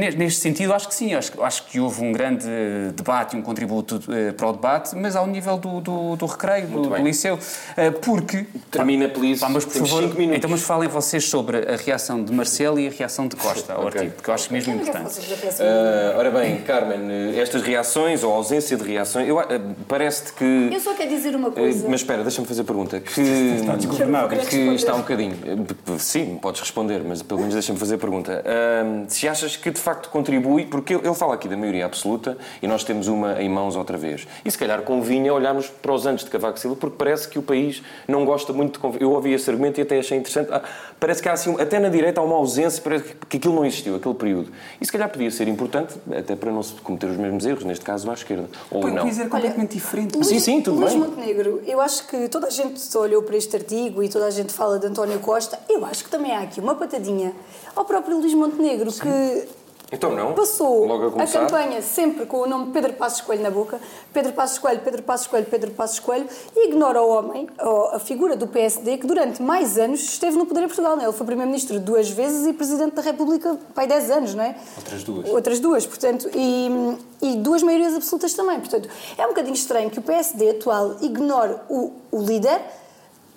S6: mas neste sentido, acho que sim, acho, que- acho que houve um grande debate, um contributo eh, para o debate, mas ao nível do, do, do recreio, do, do liceu, Eh, porque...
S4: Termina, please.
S6: Pá, mas por
S4: Temos
S6: favor,
S4: cinco minutos.
S6: então mas falem vocês sobre a reação de Marcelo e a reação de Costa ao
S4: Ok.
S6: artigo, porque eu acho mesmo importante.
S4: Ah, ora bem, Carmen, estas reações ou ausência de reações, eu, ah, parece-te que.
S5: Eu só quero dizer uma coisa.
S4: Mas espera, deixa-me fazer a pergunta. Que,
S5: desgovernado.
S4: que está um bocadinho. Sim, podes responder, mas pelo menos deixa-me fazer a pergunta. Ahm, se achas que de facto contribui, porque ele fala aqui da maioria absoluta e nós temos uma em mãos outra vez. E se calhar convinha olharmos para os anos de Cavaco Silva, porque parece que o país não gosta muito de. Eu ouvi esse argumento e até achei interessante. Ah, parece que há assim, até na direita há uma ausência, parece que- aquilo não existiu, aquele período. E se calhar podia ser importante, até para não se cometer os mesmos erros, neste caso à esquerda. Ou
S6: Pô,
S4: não.
S6: Pois é completamente diferente.
S5: Luís-
S4: Sim, sim, tudo
S5: Luís
S4: bem.
S5: Montenegro, eu acho que toda a gente olhou para este artigo e toda a gente fala de António Costa. Eu acho que também há aqui uma patadinha ao próprio Luís Montenegro, que
S4: Então não.
S5: passou
S4: a
S5: campanha sempre com o nome Pedro Passos Coelho na boca. Pedro Passos Coelho, Pedro Passos Coelho, Pedro Passos Coelho. E ignora o homem, a figura do PSD, que durante mais anos esteve no poder em Portugal. Não é? Ele foi Primeiro-Ministro duas vezes e Presidente da República, pai, 10 anos, não é?
S6: Outras duas.
S5: Outras duas, portanto, e, e duas maiorias absolutas também. Portanto, é um bocadinho estranho que o PSD atual ignore o, o líder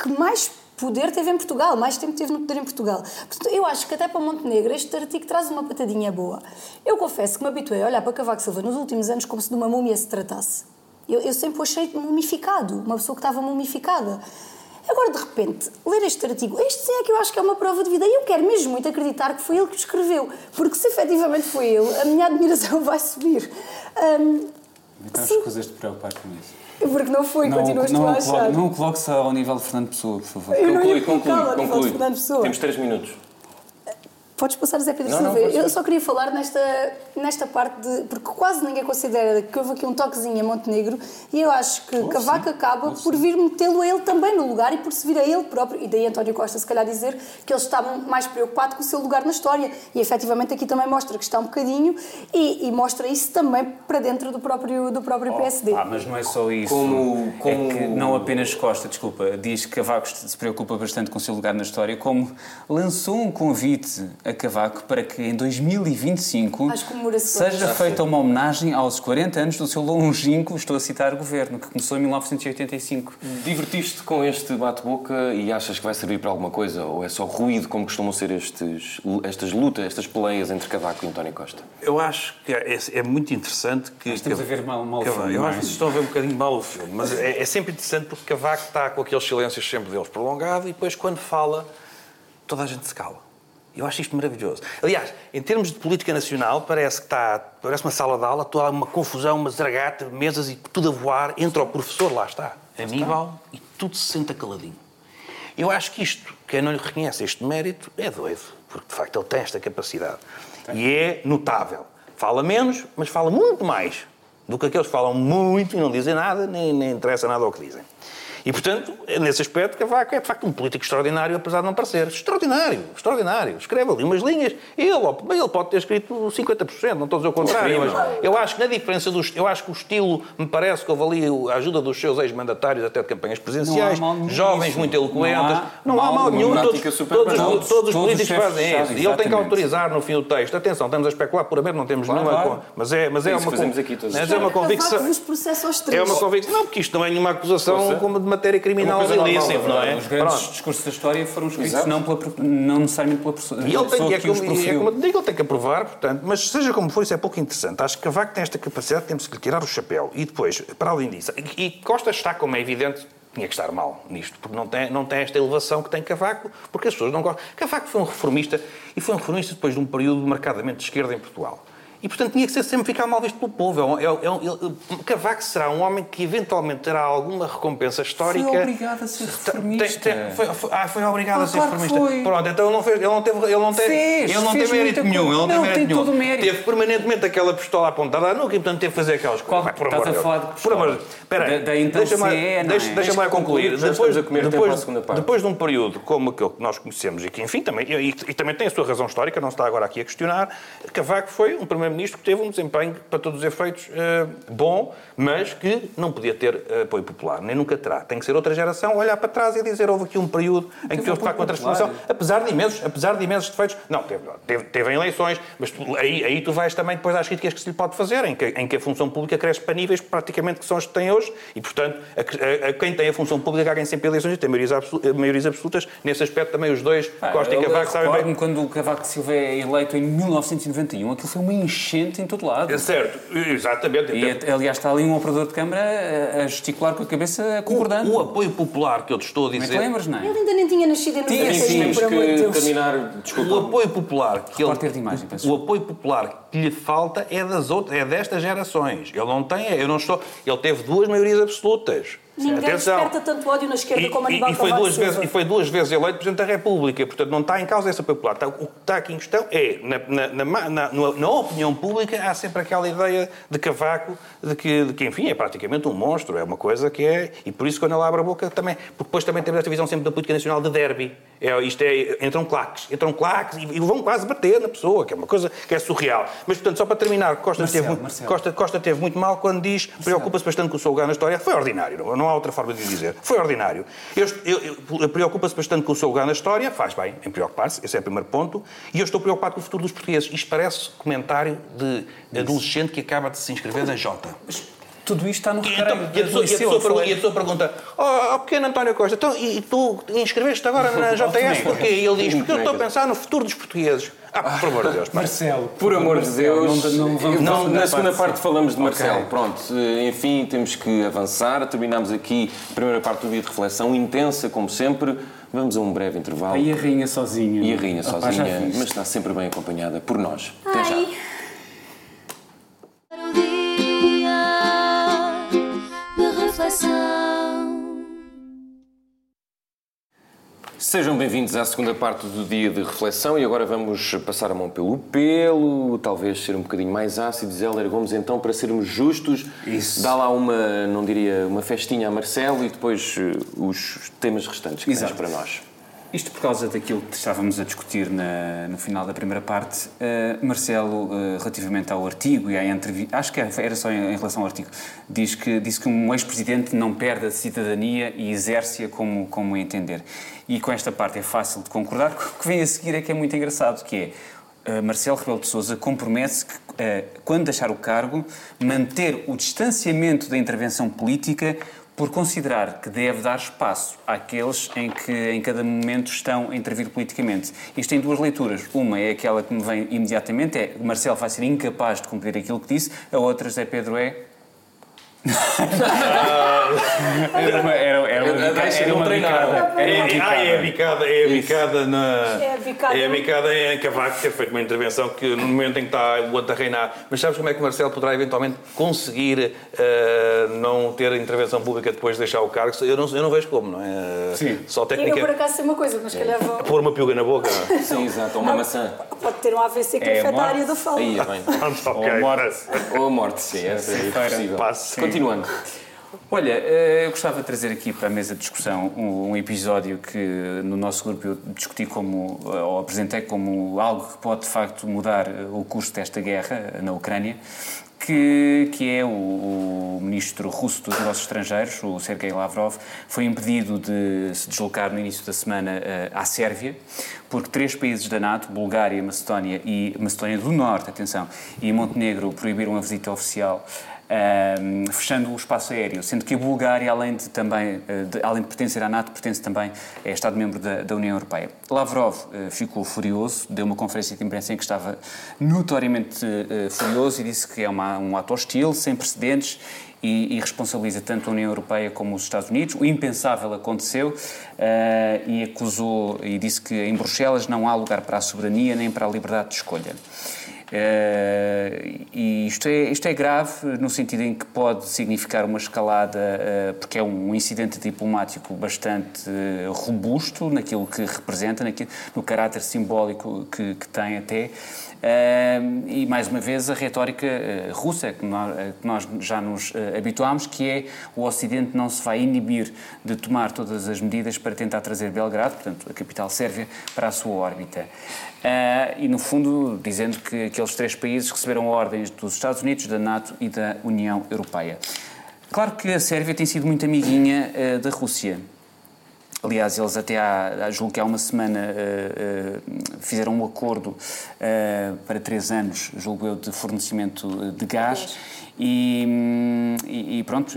S5: que mais poder teve em Portugal, mais tempo teve no poder em Portugal. Portanto, eu acho que até para Montenegro este artigo traz uma patadinha boa. Eu confesso que me habituei a olhar para Cavaco Silva nos últimos anos como se de uma múmia se tratasse. Eu, eu sempre o achei mumificado, uma pessoa que estava mumificada. Agora, de repente, ler este artigo, este sim é que eu acho que é uma prova de vida. E eu quero mesmo muito acreditar que foi ele que o escreveu. Porque se efetivamente foi ele, a minha admiração vai subir. Hum,
S6: Então escusas de preocupar com isso.
S5: Porque não foi, continuas tu
S6: não,
S5: a
S6: o coloque-
S5: achar.
S6: não o coloque só ao nível de Fernando Pessoa, por favor.
S5: Eu não
S4: Conclui,
S5: ia colocá-lo
S4: conclui,
S5: ao nível de
S4: conclui.
S5: Fernando Pessoa.
S4: Temos três minutos.
S5: Podes passar, Zé Pedro
S4: Não, não,
S5: Silva.
S4: pode
S5: eu só queria falar nesta, nesta parte de. Porque quase ninguém considera que houve aqui um toquezinho a Montenegro e eu acho que Cavaco acaba por vir metê-lo a ele também no lugar e por se vir a ele próprio. E daí António Costa, se calhar, dizer que ele está mais preocupado com o seu lugar na história. E efetivamente aqui também mostra que está um bocadinho e, e mostra isso também para dentro do próprio, do próprio PSD.
S6: Ah, mas não é só isso.
S4: Como- como-
S6: É que não apenas Costa, desculpa, diz que Cavaco se preocupa bastante com o seu lugar na história, como lançou um convite a Cavaco para que em 2025
S5: Às comemorações.
S6: seja feita uma homenagem aos 40 anos do seu longínquo, estou a citar, governo, que começou em 1985.
S4: Divertiste com este bate-boca e achas que vai servir para alguma coisa? Ou é só ruído, como costumam ser estes, estas lutas, estas peleias entre Cavaco e António Costa?
S7: Eu acho que é, é muito interessante que.
S6: estamos a ver mal- mal
S7: Cavaco-
S6: filme,
S7: Eu
S6: não é?
S7: acho que vocês estão a ver um bocadinho mal o filme, mas é, é sempre interessante porque Cavaco está com aqueles silêncios sempre deles prolongado e depois, quando fala, toda a gente se cala. Eu acho isto maravilhoso. Aliás, em termos de política nacional, parece que está, parece uma sala de aula, toda uma confusão, uma zaragata, mesas e tudo a voar. Entra o professor, lá está, Aníbal, e tudo se senta caladinho. Eu acho que isto, quem não lhe reconhece este mérito, é doido, porque de facto ele tem esta capacidade. E é notável. Fala menos, mas fala muito mais do que aqueles que falam muito e não dizem nada, nem, nem interessa nada ao que dizem. E, portanto, nesse aspecto, Cavaco é de facto um político extraordinário, apesar de não parecer. Extraordinário, extraordinário. Escreve ali umas linhas. Ele, ele pode ter escrito 50%, não estou a dizer o contrário, mas eu acho que na diferença dos. Eu acho que o estilo, me parece que houve ali a ajuda dos seus ex-mandatários, até de campanhas presidenciais, jovens muito eloquentes.
S6: Não há
S7: Não há
S6: mal
S7: nenhum. Todos, todos, todos, todos os políticos fazem isso. E ele tem que autorizar no fim do texto. Atenção, estamos a especular puramente, não temos
S6: Claro,
S7: nenhuma. Mas é, mas é
S4: isso
S7: uma Mas é uma convicção. É uma convicção. Não, porque isto não é nenhuma acusação
S4: Força.
S7: como de matéria criminal ilícita, não é?
S6: Os grandes
S7: Pronto.
S6: discursos da história foram escritos não, pela, não necessariamente pela pessoa,
S7: E ele tem,
S6: pessoa
S7: e é,
S6: que os
S7: é ele tem que aprovar, portanto, mas seja como for, isso é pouco interessante. Acho que Cavaco tem esta capacidade, temos que lhe tirar o chapéu. E depois, para além disso, e, e Costa está, como é evidente, tinha que estar mal nisto, porque não tem, não tem esta elevação que tem Cavaco, porque as pessoas não gostam. Cavaco foi um reformista, e foi um reformista depois de um período marcadamente de esquerda em Portugal. E, portanto, tinha que ser sempre ficar mal visto pelo povo. É um, é um- é um- Cavaco será um homem que eventualmente terá alguma recompensa histórica.
S6: Foi obrigado a ser
S7: Tem-
S6: reformista.
S7: tem- foi, foi- ah, foi obrigado
S6: Ah,
S7: a ser
S6: claro
S7: reformista.
S6: foi.
S7: Pronto, então ele não, fez, ele não teve. Ele não tem,
S6: Fez,
S7: ele não
S6: fez
S7: tem mérito nenhum. Ele não, tem
S6: Não,
S7: mérito
S6: tem
S7: nenhum.
S6: todo o mérito.
S7: Teve permanentemente aquela pistola apontada à nuca e, portanto, teve que fazer aquelas
S6: Qual-
S7: coisas. Vai, por
S6: estás
S7: amor
S6: a falar de
S7: Por amor? Espera aí.
S6: Da- da então
S7: Deixa-me
S6: é?
S7: deixa-
S4: Tens que
S7: concluir. depois,
S4: parte.
S7: depois de um período como aquele que nós conhecemos e que, enfim, também, e, e também tem a sua razão histórica, não se está agora aqui a questionar, Cavaco foi um primeiro-ministro que teve um desempenho, para todos os efeitos, eh, bom, mas que não podia ter eh, apoio popular, nem nunca terá. Tem que ser outra geração, olhar para trás e dizer houve aqui um período em que houve, de facto, uma transformação, apesar de imensos, apesar de imensos defeitos. Não, teve, teve, teve eleições, mas tu- aí, aí tu vais também depois às críticas que se lhe pode fazer, em que, em que a função pública cresce para níveis praticamente que são os que tem hoje, e, portanto, a, a- a quem tem a função pública ganha sempre eleições e tem maiorias, absolu- maiorias absolutas. Nesse aspecto, também os dois,
S6: Pá,
S7: Costa e Cavaco, sabem bem.
S6: quando o Cavaco Silva é eleito em 1991, aquilo foi uma enchente em todo lado.
S7: É certo, exatamente.
S6: E, aliás, está ali um operador de câmara a, gesticular com a cabeça concordando.
S7: o, o apoio popular que eu te estou a
S6: Não é
S7: dizer.
S6: que lembras, não é?
S5: Ele ainda nem tinha nascido em
S6: Tinha,
S5: 96,
S6: sim,
S5: por
S4: Temos
S5: amor de
S4: que
S5: Deus.
S4: terminar.
S7: O
S4: Desculpa.
S7: apoio popular que ele,
S6: de imagem,
S7: o apoio popular que lhe falta é das outras, é destas gerações. Ele não tem, eu não estou, ele teve duas maiorias absolutas.
S5: Ninguém desperta tanto ódio na esquerda
S7: E,
S5: como
S7: e-
S5: Aníbal
S7: e foi duas vezes, e foi duas vezes eleito Presidente da República, portanto não está em causa esse apoio popular. Está- O que está aqui em questão é, na, na- na na- na- na opinião pública, há sempre aquela ideia de Cavaco, de que, de que, enfim, é praticamente um monstro, é uma coisa que é... E por isso, quando ele abre a boca, também... Porque depois também temos esta visão sempre da política nacional de derby. É, isto é, entram claques, entram claques e, e vão quase bater na pessoa, que é uma coisa que é surreal. Mas, portanto, só para terminar, Costa,
S6: Marcelo,
S7: teve,
S6: Marcelo.
S7: Costa, Costa teve muito mal quando diz preocupa-se bastante com o seu lugar na história. Foi ordinário, não, não há outra forma de lhe dizer. Foi ordinário. Preocupa-se bastante com o seu lugar na história, faz bem em preocupar-se, esse é o primeiro ponto. E eu estou preocupado com o futuro dos portugueses. Isto parece comentário de adolescente que acaba de se inscrever na Jota.
S6: Tudo isto está no
S7: E,
S6: recreio
S7: então, e, a pessoa, e, a pessoa e a pessoa pergunta, oh, oh, pequeno António Costa, então, e, e tu inscreveste agora na JS porquê? E ele diz, porque eu estou a pensar no futuro dos portugueses. Ah, por amor de Deus.
S6: Marcelo,
S4: Por amor de Deus,
S6: não, não
S4: não, na segunda parte
S6: sim.
S4: falamos de. Marcelo. Pronto, eh, enfim, temos que avançar. Terminamos aqui a primeira parte do dia de reflexão, intensa como sempre. Vamos a um breve intervalo.
S6: Aí a rainha sozinha.
S4: E a rainha
S6: pá, já
S4: sozinha, mas está sempre bem acompanhada por nós. Até já.
S3: Ai. Para
S4: Sejam bem-vindos à segunda parte do dia de reflexão e agora vamos passar a mão pelo pelo, talvez ser um bocadinho mais ácidos. Héler Gomes, então, para sermos justos,
S6: Isso.
S4: dá lá uma, não diria, uma festinha a Marcelo e depois eh, os temas restantes que tens
S6: Exato.
S4: para nós.
S6: Isto por causa daquilo que estávamos a discutir na- no final da primeira parte, eh, Marcelo, eh, relativamente ao artigo e à entrevista, acho que era só em, em relação ao artigo, diz que, disse que um ex-presidente não perde a cidadania e exerce-a como, como entender. E com esta parte é fácil de concordar, o que vem a seguir é que é muito engraçado, que é eh, Marcelo Rebelo de Sousa compromete-se que, quando deixar o cargo, manter o distanciamento da intervenção política por considerar que deve dar espaço àqueles em que em cada momento estão a intervir politicamente. Isto tem duas leituras. Uma é aquela que me vem imediatamente, é Marcelo vai ser incapaz de cumprir aquilo que disse, a outra, José Pedro, é... era uma, era, era uma, bica-
S4: deixa
S6: era uma bicada. Era uma
S7: É, ah, é a
S6: bicada.
S7: bicada, é a bicada na.
S5: É a bicada.
S7: É a bicada em Cavaco ter feito uma intervenção que no momento em que está o outro a reinar. Mas sabes como é que o Marcelo poderá eventualmente conseguir eh, não ter intervenção pública depois de deixar o cargo? Eu não, eu não vejo como, não é?
S6: Sim.
S7: Só
S5: Eu, por
S7: técnica.
S5: acaso, sei uma coisa, mas calhar vou...
S7: Pôr uma piuga na boca.
S4: Sim, exato, ou uma maçã.
S5: Pode ter um AVC que
S6: É,
S5: afeta a área da fala.
S4: Aí é bem.
S6: Ou morte.
S4: Ou a morte, sim, é
S6: Feira.
S4: possível. Continuando.
S6: Olha, eh, eu gostava de trazer aqui para a mesa de discussão um, episódio que no nosso grupo eu discuti como, eh, ou apresentei como algo que pode de facto mudar eh, o curso desta guerra na Ucrânia, que, que é o, o, ministro russo dos negócios estrangeiros, o Sergei Lavrov, foi impedido de se deslocar no início da semana à Sérvia, porque três países da NATO, Bulgária, Macedónia e Macedónia do Norte, atenção, e Montenegro proibiram a visita oficial um, fechando o espaço aéreo, sendo que a Bulgária, além de, também, eh, de, além de pertencer à NATO, pertence também, é Estado-membro da, da, União Europeia. Lavrov uh, ficou furioso, deu uma conferência de imprensa em que estava notoriamente uh, furioso e disse que é uma, um ato hostil, sem precedentes, e, e, responsabiliza tanto a União Europeia como os Estados Unidos. O impensável aconteceu uh, e acusou e disse que em Bruxelas não há lugar para a soberania nem para a liberdade de escolha. Uh, e isto é, isto é grave no sentido em que pode significar uma escalada, uh, porque é um incidente diplomático bastante uh, robusto naquilo que representa, naquilo, no caráter simbólico que, que tem até. E mais uma vez a retórica russa, que nós, que nós já nos habituámos, que é o Ocidente não se vai inibir de tomar todas as medidas para tentar trazer Belgrado, portanto a capital sérvia, para a sua órbita. Uh, e, no fundo, dizendo que aqueles três países receberam ordens dos Estados Unidos, da NATO e da União Europeia. Claro que a Sérvia tem sido muito amiguinha da Rússia. Aliás, eles até há, julgo que há uma semana uh, fizeram um acordo para três anos, julgo eu, de fornecimento de gás. E, e, pronto,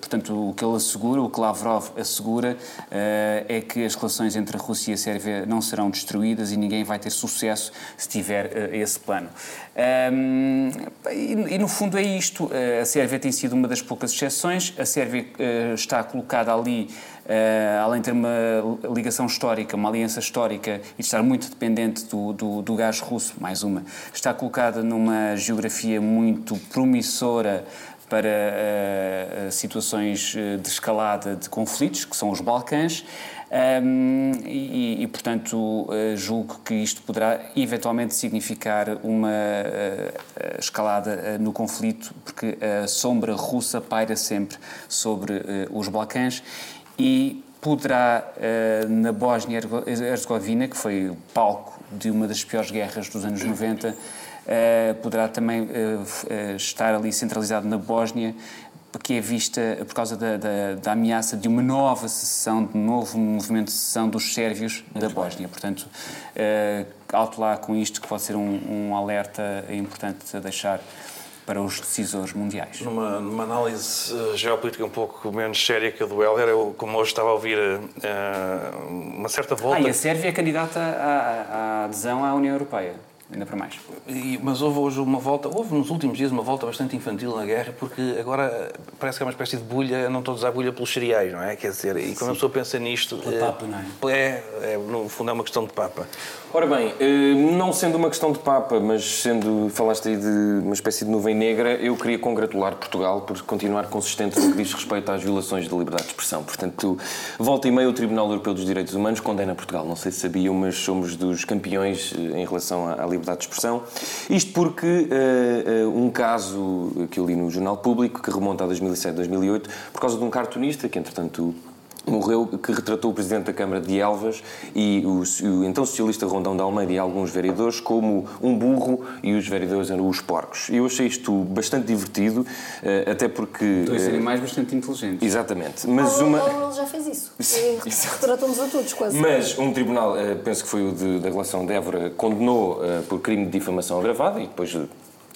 S6: portanto, o que ele assegura, o que Lavrov assegura, é que as relações entre a Rússia e a Sérvia não serão destruídas e ninguém vai ter sucesso se tiver esse plano. E, no fundo é isto. A Sérvia tem sido uma das poucas exceções. A Sérvia está colocada ali Uh, além de ter uma ligação histórica, uma aliança histórica e de estar muito dependente do, do, do gás russo, mais uma, está colocada numa geografia muito promissora para uh, situações de escalada de conflitos, que são os Balcãs. Um, e, e, portanto, julgo que isto poderá eventualmente significar uma uh, escalada no conflito, porque a sombra russa paira sempre sobre os Balcãs e poderá, uh, na Bósnia-Herzegovina, que foi o palco de uma das piores guerras dos anos 90, uh, eh, poderá também uh, estar ali centralizado na Bósnia, que é vista por causa da, da, da, ameaça de uma nova secessão, de um novo movimento de secessão dos sérvios da Bósnia. Portanto, uh, alto lá com isto, que pode ser um, um alerta importante a deixar para os decisores mundiais.
S7: Numa, numa análise uh, geopolítica um pouco menos séria que a do Helder, eu, como hoje estava a ouvir uh, uma certa volta...
S6: Ah, e a Sérvia é candidata à, à adesão à União Europeia ainda para mais.
S7: E, mas houve hoje uma volta, houve nos últimos dias uma volta bastante infantil na guerra, porque agora parece que é uma espécie de bulha, não todos há bulha pelos cereais, não é? Quer dizer, e quando a pessoa pensa nisto.
S6: É, Papa, não
S7: é? é? É, no fundo é uma questão de Papa.
S4: Ora bem, eh, não sendo uma questão de Papa, mas sendo, falaste aí de uma espécie de nuvem negra, eu queria congratular Portugal por continuar consistente no que diz respeito às violações da liberdade de expressão. Portanto, volta e meia o Tribunal Europeu dos Direitos Humanos condena Portugal. Não sei se sabiam, mas somos dos campeões eh, em relação à liberdade de expressão. Isto porque uh, uh, um caso que eu li no Jornal Público, que remonta a 2007, 2008, por causa de um cartunista que, entretanto, morreu, que retratou o Presidente da Câmara de Elvas e o, o, então socialista Rondão de Almeida e alguns vereadores como um burro e os vereadores eram os porcos. Eu achei isto bastante divertido, eh, até porque...
S6: Dois animais bastante inteligentes.
S4: Exatamente. Mas uma...
S5: ele já fez isso. Retratou-nos a todos, quase.
S4: Mas um tribunal, eh, penso que foi o de, da relação de Évora, condenou por crime de difamação agravada e depois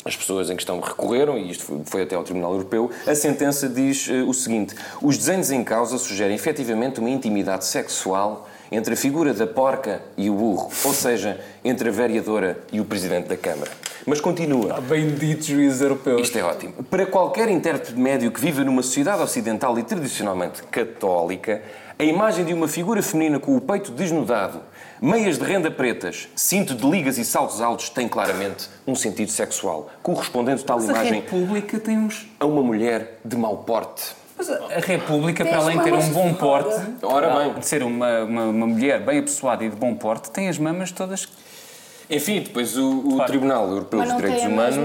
S4: as pessoas em questão recorreram, e isto foi até ao Tribunal Europeu, a sentença diz uh, o seguinte: os desenhos em causa sugerem efetivamente uma intimidade sexual entre a figura da porca e o burro, ou seja, entre a vereadora e o presidente da Câmara. Mas continua.
S6: Ah, bendito juízes europeus.
S4: Isto é ótimo. Para qualquer intérprete médio que viva numa sociedade ocidental e tradicionalmente católica, a imagem de uma figura feminina com o peito desnudado Meias de renda pretas, cinto de ligas e saltos altos tem claramente um sentido sexual, correspondendo tal
S6: Mas
S4: imagem
S6: a República tem uns...
S4: a uma mulher de mau porte.
S6: Mas a República, para além de ter um bom porte,
S4: Ora bem.
S6: de ser uma, uma, uma mulher bem apessoada e de bom porte, tem as mamas todas
S4: Enfim, depois o, o Tribunal Europeu dos Direitos Humanos.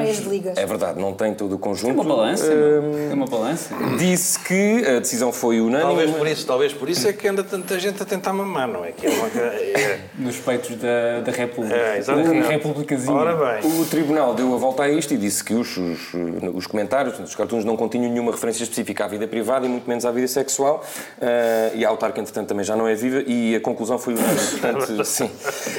S4: É verdade, não tem todo o conjunto.
S6: É uma balança, meu. é uma balança.
S4: Disse que a decisão foi unânime.
S7: Talvez por isso, talvez por isso é que anda tanta gente a tentar mamar, não é? Que é uma, é,
S6: Nos peitos da, da República.
S7: é, exatamente.
S6: Da Repúblicazinha.
S7: Ora bem.
S4: O Tribunal deu a volta a isto e disse que os, os, os comentários, os cartoons não continham nenhuma referência específica à vida privada e muito menos à vida sexual. Eh, e a autarca, entretanto, também já não é viva e a conclusão foi unânime. Portanto, sim.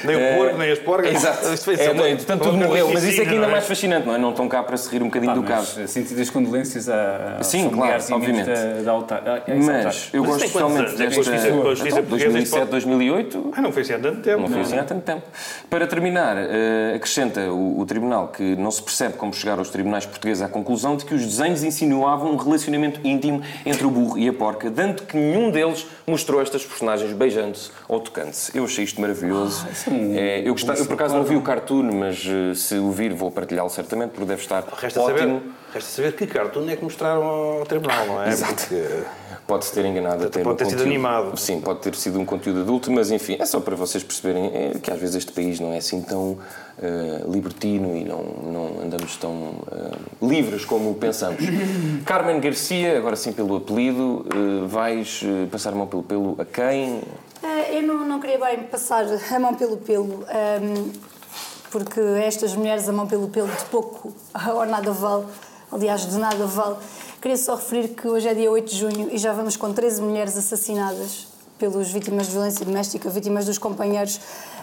S7: Nem o
S4: Eh,
S7: porco, nem as porcas.
S4: Exato.
S7: Isto foi
S4: É,
S7: uma-
S4: entretanto,
S7: uma
S4: tudo morreu. Mas isso é que ainda
S7: é?
S4: mais fascinante, não é? Não estão cá para se rir um bocadinho
S6: Pá,
S4: do caso.
S6: Sentidas condolências a,
S4: Sim, claro, obviamente.
S6: da, da autar- a- a
S4: Mas eu
S7: Mas
S4: gosto especialmente?
S7: É que
S4: desta... Então,
S7: Portuguesa
S4: 2007, 2008...
S7: Ah, não foi assim há tanto tempo.
S4: Não foi assim há tanto tempo. Para terminar, eh, acrescenta o, o Tribunal que não se percebe como chegar aos tribunais portugueses à conclusão de que os desenhos insinuavam um relacionamento íntimo entre o burro e a porca, dando que nenhum deles mostrou estas personagens beijando-se ou tocando-se. Eu achei isto maravilhoso.
S6: isso é
S4: Eh, eu, gostava- eu, por acaso, não vi o cartoon, mas eh, se o vir, vou partilhá-lo certamente, porque deve estar
S7: Resta
S4: ótimo.
S7: saber, resta saber que cartoon é que mostraram ao tribunal, não é?
S4: Exato.
S7: Porque
S4: Pode-se ter enganado até
S7: pode ter sido
S4: conteúdo.
S7: animado.
S4: Sim, pode ter sido um conteúdo adulto, mas enfim, é só para vocês perceberem é, que às vezes este país não é assim tão eh, libertino e não, não andamos tão eh, livres como pensamos. Carmen Garcia, agora sim pelo apelido, eh, vais eh, passar a mão pelo pelo a quem?
S5: Eu não, não queria bem passar a mão pelo pelo, ahm, porque estas mulheres a mão pelo pelo de pouco ou nada vale, aliás, de nada vale. Queria só referir que hoje é dia 8 de junho e já vamos com 13 mulheres assassinadas pelos vítimas de violência doméstica, vítimas dos companheiros.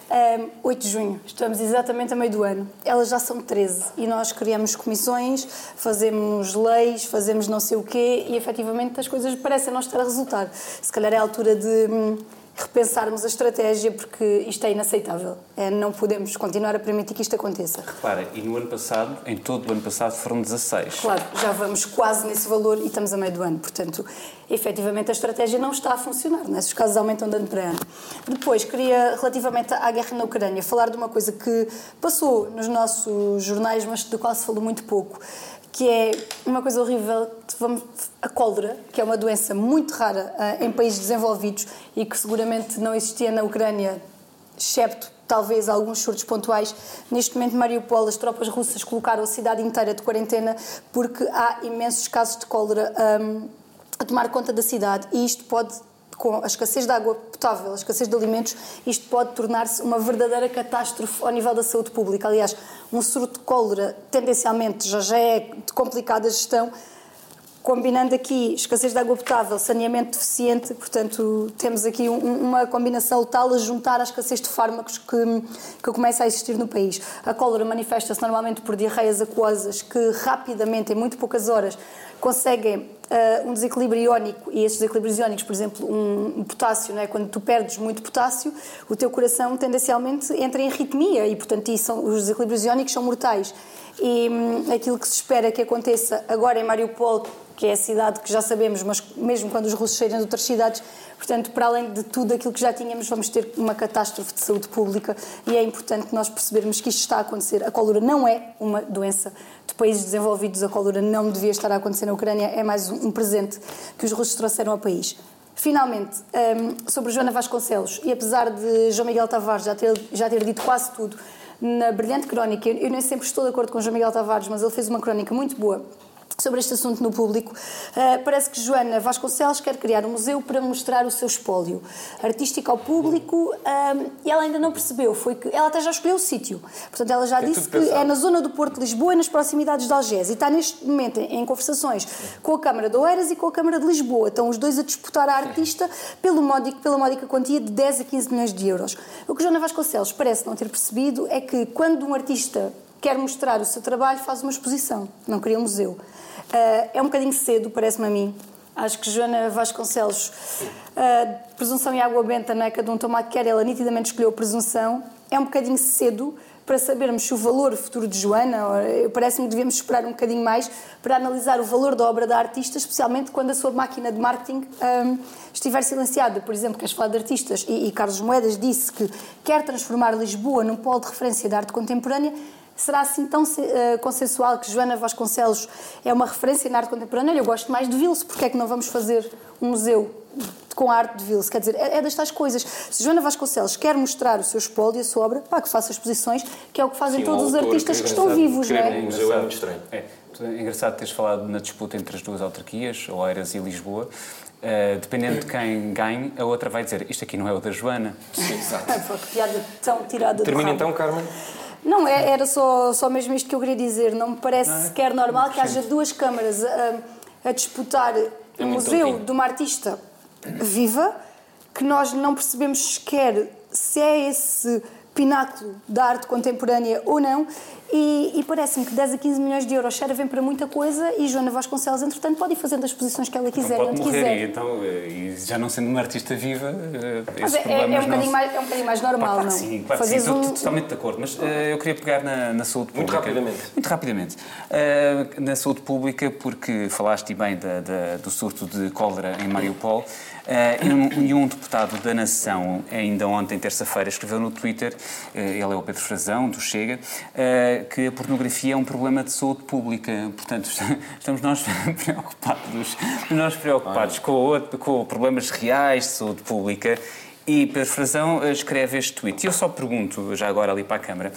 S5: Ahm, 8 de junho, estamos exatamente a meio do ano. Elas já são 13 e nós criamos comissões, fazemos leis, fazemos não sei o quê e efetivamente as coisas parecem não estar a resultar. Se calhar é a altura de hum, repensarmos a estratégia porque isto é inaceitável. É, não podemos continuar a permitir que isto aconteça.
S6: Repara, e no ano passado, em todo o ano passado, foram 16.
S5: Claro, já vamos quase nesse valor e estamos a meio do ano. Portanto, efetivamente a estratégia não está a funcionar. Né? Os casos aumentam de ano para ano. Depois, queria, relativamente à guerra na Ucrânia, falar de uma coisa que passou nos nossos jornais, mas do qual se falou muito pouco, que é uma coisa horrível, a cólera, que é uma doença muito rara ah, em países desenvolvidos e que seguramente não existia na Ucrânia, excepto talvez alguns surtos pontuais. Neste momento, Mariupol, as tropas russas colocaram a cidade inteira de quarentena porque há imensos casos de cólera hum, a tomar conta da cidade e isto pode com a escassez de água potável, a escassez de alimentos, isto pode tornar-se uma verdadeira catástrofe ao nível da saúde pública. Aliás, um surto de cólera tendencialmente já, já é de complicada gestão, combinando aqui escassez de água potável, saneamento deficiente, portanto, temos aqui um- uma combinação letal a juntar à escassez de fármacos que, que começa a existir no país. A cólera manifesta-se normalmente por diarreias aquosas que rapidamente, em muito poucas horas, conseguem ah, um desequilíbrio iónico e esses desequilíbrios iónicos, por exemplo, um, um potássio, não é? quando tu perdes muito potássio, o teu coração tendencialmente entra em arritmia e, portanto, isso os desequilíbrios iónicos são mortais. E hum, aquilo que se espera que aconteça agora em Mariupol, que é a cidade que já sabemos, mas mesmo quando os russos saírem de outras cidades, portanto, para além de tudo aquilo que já tínhamos, vamos ter uma catástrofe de saúde pública e é importante nós percebermos que isto está a acontecer. A cólera não é uma doença de países desenvolvidos, a cólera não devia estar a acontecer na Ucrânia, é mais um presente que os russos trouxeram ao país. Finalmente, hum, sobre Joana Vasconcelos, e apesar de João Miguel Tavares já ter, já ter dito quase tudo na brilhante crónica, eu nem sempre estou de acordo com João Miguel Tavares, mas ele fez uma crónica muito boa sobre este assunto no público. Uh, parece que Joana Vasconcelos quer criar um museu para mostrar o seu espólio artístico ao público um, e ela ainda não percebeu, foi que ela até já escolheu o sítio. Portanto, ela já disse que é na zona do Porto de Lisboa e nas proximidades de Algés e está neste momento em, em conversações com a Câmara de Oeiras e com a Câmara de Lisboa. Estão os dois a disputar a artista pelo módico, pela módica quantia de 10 a 15 milhões de euros. O que Joana Vasconcelos parece não ter percebido é que quando um artista quer mostrar o seu trabalho, faz uma exposição, não cria um museu. Uh, é um bocadinho cedo, parece-me a mim. Acho que Joana Vasconcelos, uh, presunção e água benta, não é? Cada um toma que quer, ela nitidamente escolheu a presunção. É um bocadinho cedo para sabermos se o valor futuro de Joana, parece-me que devemos esperar um bocadinho mais para analisar o valor da obra da artista, especialmente quando a sua máquina de marketing um, estiver silenciada. Por exemplo, queres falar de artistas? E, e Carlos Moedas disse que quer transformar Lisboa num polo de referência da arte contemporânea. Será assim tão uh, consensual que Joana Vasconcelos é uma referência na arte contemporânea? Eu gosto mais de Vils, porque é que não vamos fazer um museu com a arte de Vils. Quer dizer, é, é das tais coisas. Se Joana Vasconcelos quer mostrar o seu espólio e a sua obra, pá, que faça exposições, que é o que fazem
S4: Sim,
S5: todos
S4: um
S5: os artistas
S4: que
S5: que estão vivos, não é?
S4: um museu é muito estranho.
S6: É, é engraçado teres falado na disputa entre as duas autarquias, Oeiras e Lisboa. Uh, dependendo de quem ganhe, a outra vai dizer isto aqui não é o da Joana.
S4: Sim, exato.
S5: Pá, que piada tão tirada
S4: Termina então, Carmen.
S5: Não, é- era só, só mesmo isto que eu queria dizer. Não me parece sequer normal que haja duas câmaras a, a disputar um
S4: muito
S5: museu
S4: tontinho.
S5: de uma artista viva, que nós não percebemos sequer se é esse pináculo da arte contemporânea ou não. E, e parece-me que 10 a 15 milhões de euros servem para muita coisa e Joana Vasconcelos, entretanto, pode ir fazendo as exposições que ela quiser,
S6: Pode
S5: onde
S6: morrer
S5: quiser.
S6: e, então, eh, e já não sendo uma artista viva, eh,
S5: Mas é, é, é, um
S6: não
S5: mais, é um bocadinho mais normal,
S6: Claro
S5: não?
S6: sim, claro sim, estou
S5: um-
S6: totalmente de acordo, mas eh, eu queria pegar na, na saúde
S4: Muito
S6: pública.
S4: rapidamente.
S6: Muito rapidamente. Eh, na saúde pública, porque falaste bem da- da- do surto de cólera em Mariupol, eh, e, um, e um deputado da Nação, ainda ontem, terça-feira, escreveu no Twitter, eh, ele é o Pedro Frazão, do Chega, eh, que a pornografia é um problema de saúde pública. Portanto, estamos nós preocupados, nós preocupados com, o- com problemas reais de saúde pública e Pedro Frazão eh, escreve este tweet. E eu só pergunto, já agora ali para a Câmara,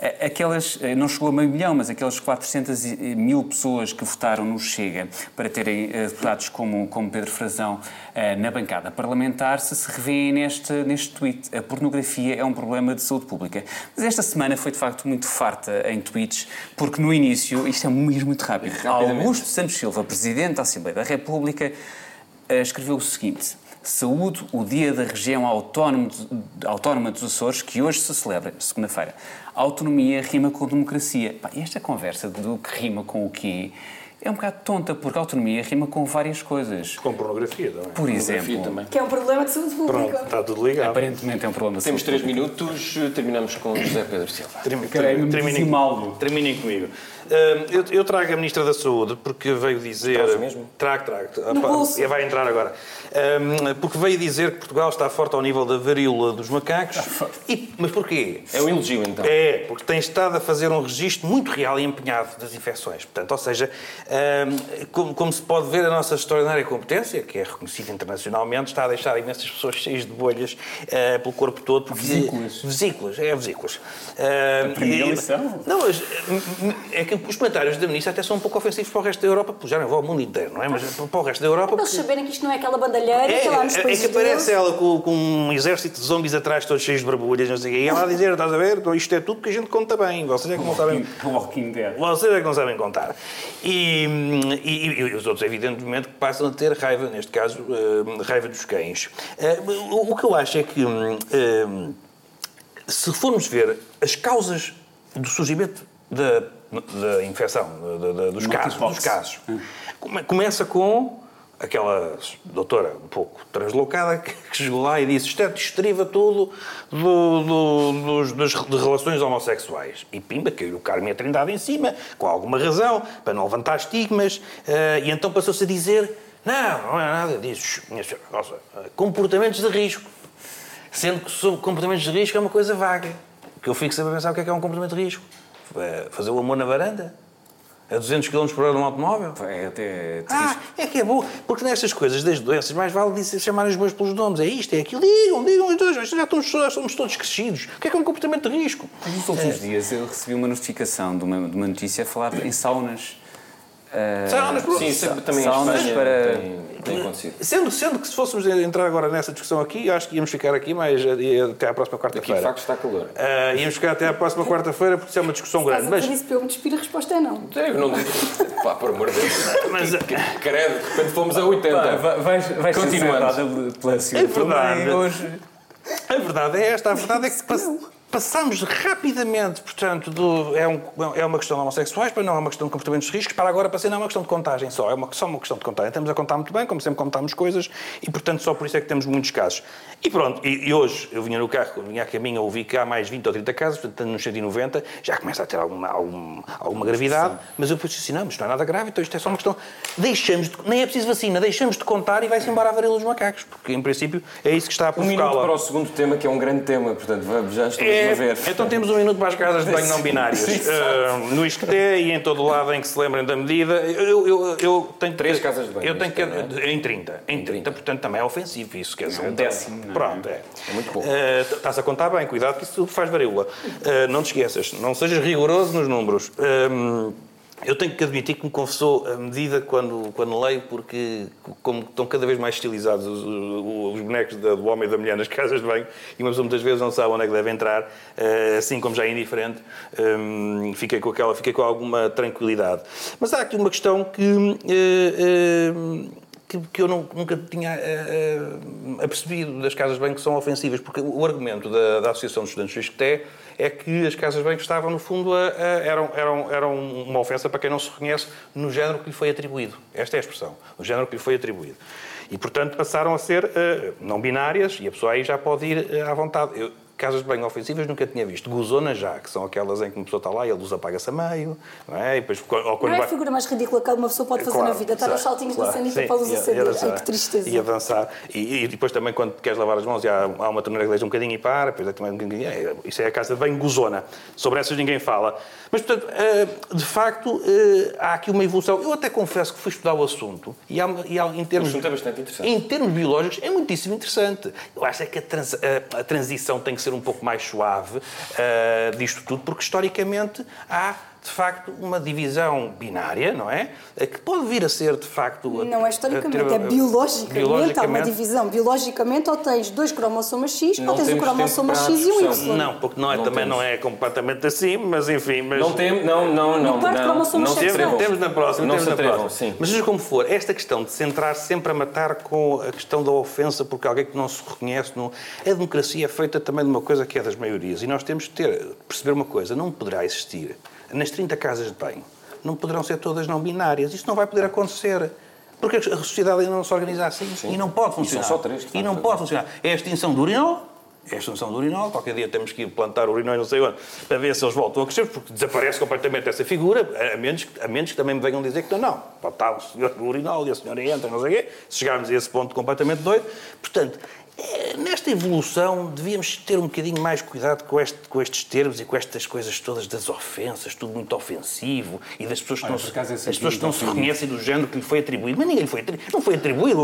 S6: eh, aquelas, eh, não chegou a meio milhão, mas aquelas 400 e- mil pessoas que votaram no Chega para terem deputados como, como Pedro Frazão na bancada parlamentar, se se revêem neste, neste tweet. A pornografia é um problema de saúde pública. Mas esta semana foi de facto muito farta em tweets, porque no início, isto é mesmo muito rápido. Augusto Santos Silva, Presidente da Assembleia da República, escreveu o seguinte: Saúde o Dia da Região Autónoma, dos Açores, que hoje se celebra, segunda-feira. Autonomia rima com democracia. Pá, esta conversa do que rima com o quê é um bocado tonta, porque autonomia rima com várias coisas.
S7: Com pornografia também.
S6: Por exemplo,
S4: também.
S5: Que é um problema de saúde
S7: Pronto,
S5: pública.
S7: está tudo ligado.
S6: aparentemente é um problema de
S4: Temos
S6: saúde
S4: três minutos, terminamos com José Pedro Silva.
S7: Terminem comigo. Hum, eu, eu trago a Ministra da Saúde porque veio dizer.
S4: Traz mesmo?
S7: Trago, trago. Ah, pá,
S5: bolso.
S7: Vai entrar agora. Hum, porque veio dizer que Portugal está forte ao nível da varíola dos macacos. E, mas porquê?
S4: É um elogio, então.
S7: É, porque tem estado a fazer um registro muito real e empenhado das infecções. Portanto, ou seja, hum, como, como se pode ver, a nossa extraordinária competência, que é reconhecida internacionalmente, está a deixar imensas pessoas cheias de bolhas eh, pelo corpo todo. Porque,
S6: Vesículas.
S7: Vesículas, é vesículas. Hum,
S6: primeira
S7: e-
S6: lição.
S7: Não, mas hum, é que os comentários da ministra até são um pouco ofensivos para o resto da Europa, porque já não vou ao mundo inteiro, não é? Mas para o resto da Europa.
S5: Para eles
S7: porque-
S5: saberem que isto não é aquela bandalheira
S7: é,
S5: que lá nos
S7: é, é que aparece ela com, com um exército de zombies atrás, todos cheios de barbulhas, não sei o quê. E ela a dizer, estás a ver, isto é tudo que a gente conta bem. Vocês é que não sabem...
S6: Walking Dead.
S7: Vocês é que não sabem contar. E, e- e os outros, evidentemente, que passam a ter raiva, neste caso, eh, raiva dos cães. Eh, o, o que eu acho é que, eh, se formos ver as causas do surgimento da, da infecção, da- da- dos casos, dos casos, come- começa com aquela doutora um pouco translocada que chegou lá e disse isto é destriva tudo do, do- dos, das de relações homossexuais. E pimba, caiu o Carme a Trindade em cima, com alguma razão, para não levantar estigmas, eh, e então passou-se a dizer não, não é nada disso, minha senhora, nossa, comportamentos de risco. Sendo que sobre comportamentos de risco é uma coisa vaga. Que eu fico sempre a pensar o que é que é um comportamento de risco. É Fazer o amor na varanda? A 200 km por hora num automóvel?
S6: É até
S7: Ah, é que é bom. Porque nestas coisas das doenças, mais vale dizer, chamar os bois pelos nomes. É isto, é aquilo. Digam, digam os dois. Já estamos, já somos todos crescidos. O que é que é um comportamento de risco?
S6: Nos últimos dias eu recebi uma notificação de uma, de uma notícia a falar em saunas. Ah,
S7: Saunas, pronto.
S4: Sim, sempre também
S6: Saunas para-
S4: tem, tem acontecido.
S7: Sendo, sendo que se fôssemos entrar agora nessa discussão aqui, eu acho que íamos ficar aqui mais eh, até à próxima
S4: Aqui, de
S7: quarta-feira.
S4: facto, está calor.
S7: Ah, íamos ficar até à próxima quarta-feira porque isso é uma discussão grande.
S5: a
S7: Mas,
S5: isso para eu me despir, a resposta é não.
S4: Eu não digo. Pá, por amor de Deus.
S7: mas
S4: Credo, de repente fomos a 80.
S6: Pá, vai- vais, vais
S4: Continuando.
S6: pela Silvia
S7: verdade.
S6: hoje.
S7: A verdade é esta, a verdade é que pass- passamos rapidamente, portanto, do, é, um- é uma questão de homossexuais, para não é uma questão de comportamentos de riscos, para agora para ser não é uma questão de contagem só, é uma, só uma questão de contagem. Estamos a contar muito bem, como sempre contamos coisas, e portanto só por isso é que temos muitos casos. E pronto, e, e hoje eu vinha no carro, vinha a caminho, ouvi que há mais 20 ou 30 casos, portanto nos 190, já começa a ter alguma, algum- alguma gravidade, mas eu depois disse, não, mas isto não é nada grave, então isto é só uma questão... Deixamos de, nem é preciso vacina, deixamos de contar e vai-se embora a varíola dos macacos, porque em princípio é isso que está a
S4: Um minuto
S7: provocá-la.
S4: para o segundo tema, que é um grande tema, portanto, vamos já estamos
S7: É,
S4: ver.
S7: Então temos um minuto para as casas de banho não binárias.
S4: Sim,
S7: Ah, no Isqueté e em todo o lado em que se lembrem da medida. Eu, eu, eu tenho
S4: Três casas de banho
S7: Eu tenho que,
S4: Isqueté, não
S7: Em 30. Em 30, portanto também é ofensivo isso. Quer dizer,
S6: um décimo, é?
S7: Pronto, é.
S4: É muito pouco.
S7: Ah, Estás a contar bem, cuidado que isso faz varíola. Ah, não te esqueças, não sejas rigoroso nos números. Ah, eu tenho que admitir que me confessou a medida quando, quando leio, porque como estão cada vez mais estilizados os, os- os bonecos do homem e da mulher nas casas de banho, e uma pessoa muitas vezes não sabe onde é que deve entrar, eh, assim como já é indiferente, hum, fiquei, com aquela, fiquei com alguma tranquilidade. Mas há aqui uma questão que. Que, que eu não- nunca tinha eh, apercebido das casas de banho que são ofensivas, porque o argumento da, da Associação dos Estudantes do Isqueté é que as casas de banho estavam, no fundo, a, a- eram, eram, eram uma ofensa para quem não se reconhece no género que lhe foi atribuído. Esta é a expressão, o género que lhe foi atribuído. E, portanto, passaram a ser eh, não binárias e a pessoa aí já pode ir eh, à vontade. Eu, casas de banho ofensivas nunca tinha visto. Gozonas já, que são aquelas em que uma pessoa está lá e a luz apaga-se a meio, não é? E depois, ou
S5: Não
S7: quando
S5: é a figura mais ridícula que uma pessoa pode fazer
S7: Claro,
S5: na vida, estar aos saltinhos
S7: claro,
S5: da sanita
S7: sim,
S5: para a luz
S7: e a-
S5: acender.
S7: e
S5: que tristeza.
S7: E a dançar. E, e depois também quando queres lavar as mãos e há, há uma torneira que deixa um bocadinho e para, depois é também um bocadinho, é, isso é a casa de banho gozona. Sobre essas ninguém fala. Mas, portanto, eh, de facto, eh, há aqui uma evolução. Eu até confesso que fui estudar o assunto e, há, e há, em termos...
S4: assunto é bastante interessante.
S7: Em termos biológicos, é muitíssimo interessante. Eu acho é que a, trans- a- a transição tem que ser um pouco mais suave eh, disto tudo, porque historicamente há, de facto, uma divisão binária, não é? Eh, Que pode vir a ser, de facto.
S5: Não é historicamente,
S7: ter-
S5: é biologicamente, há uma
S7: biologicamente.
S5: divisão. Biologicamente, ou tens dois cromossomas X,
S4: Não
S5: ou tens
S4: temos
S5: cromossoma X e um. Y.
S7: Não, porque não é,
S4: Não
S7: também
S4: temos.
S7: não é completamente assim, mas enfim. Mas...
S4: Não tem, não, não, não. Não, não se
S5: sexuais.
S4: atrevam.
S7: Temos na próxima,
S4: Não
S7: temos
S4: se
S7: na próxima.
S4: sim.
S7: Mas seja como for, esta questão de se entrar sempre a matar com a questão da ofensa porque alguém que não se reconhece, não... a democracia é feita também de uma coisa que é das maiorias. E nós temos que ter, perceber uma coisa, não poderá existir nas 30 casas de banho, não poderão ser todas não binárias. Isto não vai poder acontecer. Porque a sociedade ainda não se organiza assim. E não pode funcionar.
S4: só três,
S7: E não pode funcionar. É a extinção do urinol, é a extinção do urinol. Qualquer dia temos que ir plantar urinóis não sei onde para ver se eles voltam a crescer, porque desaparece completamente essa figura, a menos, que- a menos que também me venham dizer que não, não. Estar o senhor do urinol e a senhora entra, não sei o quê. Se chegarmos a esse ponto completamente doido. Portanto, nesta evolução devíamos ter um bocadinho mais cuidado com, este- com estes termos e com estas coisas todas das ofensas, tudo muito ofensivo e das pessoas que
S6: Olha,
S7: não, se,
S6: esse
S7: pessoas que não se reconhecem do género que lhe foi atribuído. Mas ninguém lhe foi atribuído. Não foi atribuído.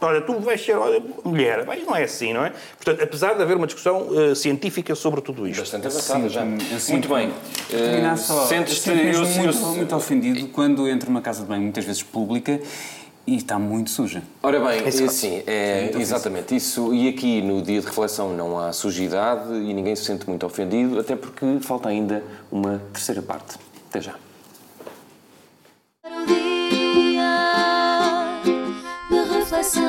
S7: Olha, tu vais ser olha, mulher. Mas não é assim, não é? Portanto, apesar de haver uma discussão eh, científica sobre tudo isto.
S4: Bastante avançada já.
S6: Assim,
S4: Muito bem. Eh,
S6: só.
S4: Sentes-te.
S6: eu
S4: eu-
S6: mesmo
S4: eu-
S6: muito, muito ofendido quando entro numa casa de banho, muitas vezes pública, e está muito suja.
S4: Ora bem, é
S7: Exato.
S4: assim, é, exatamente isso. E aqui no dia de reflexão não há sujidade e ninguém se sente muito ofendido, até porque falta ainda uma terceira parte. Até já.
S3: Para o dia de reflexão.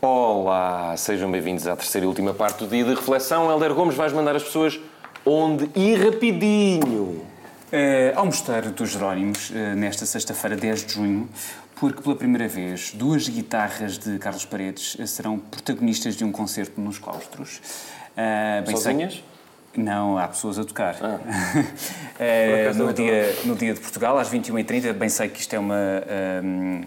S4: Olá, sejam bem-vindos à terceira e última parte do dia de reflexão. Helder Gomes, vais mandar as pessoas onde e rapidinho.
S6: Eh, ao Mosteiro dos Jerónimos, eh, nesta sexta-feira, 10 de junho, porque pela primeira vez duas guitarras de Carlos Paredes eh, serão protagonistas de um concerto nos claustros. Eh, bem sei-
S4: Sozinhas?
S6: Não, há pessoas a tocar. Eh, no, dia, no dia de Portugal, às 21h30, bem sei que isto é uma ehm,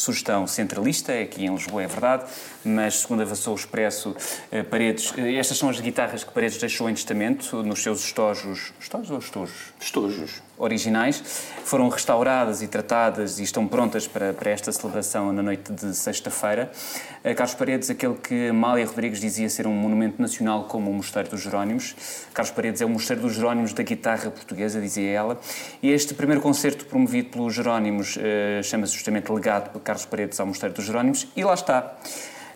S6: sugestão centralista, aqui em Lisboa é verdade, mas segundo avançou o Expresso, eh, Paredes, eh, estas são as guitarras que Paredes deixou em testamento nos seus estojos, estojos ou estojos?
S4: Estojos.
S6: Originais, foram restauradas e tratadas e estão prontas para, para esta celebração na noite de sexta-feira. Eh, Carlos Paredes, aquele que Amália Rodrigues dizia ser um monumento nacional como o Mosteiro dos Jerónimos. Carlos Paredes é o Mosteiro dos Jerónimos da guitarra portuguesa, dizia ela. E este primeiro concerto promovido pelos Jerónimos eh, chama-se justamente Legado de Carlos Paredes ao Mosteiro dos Jerónimos e lá está.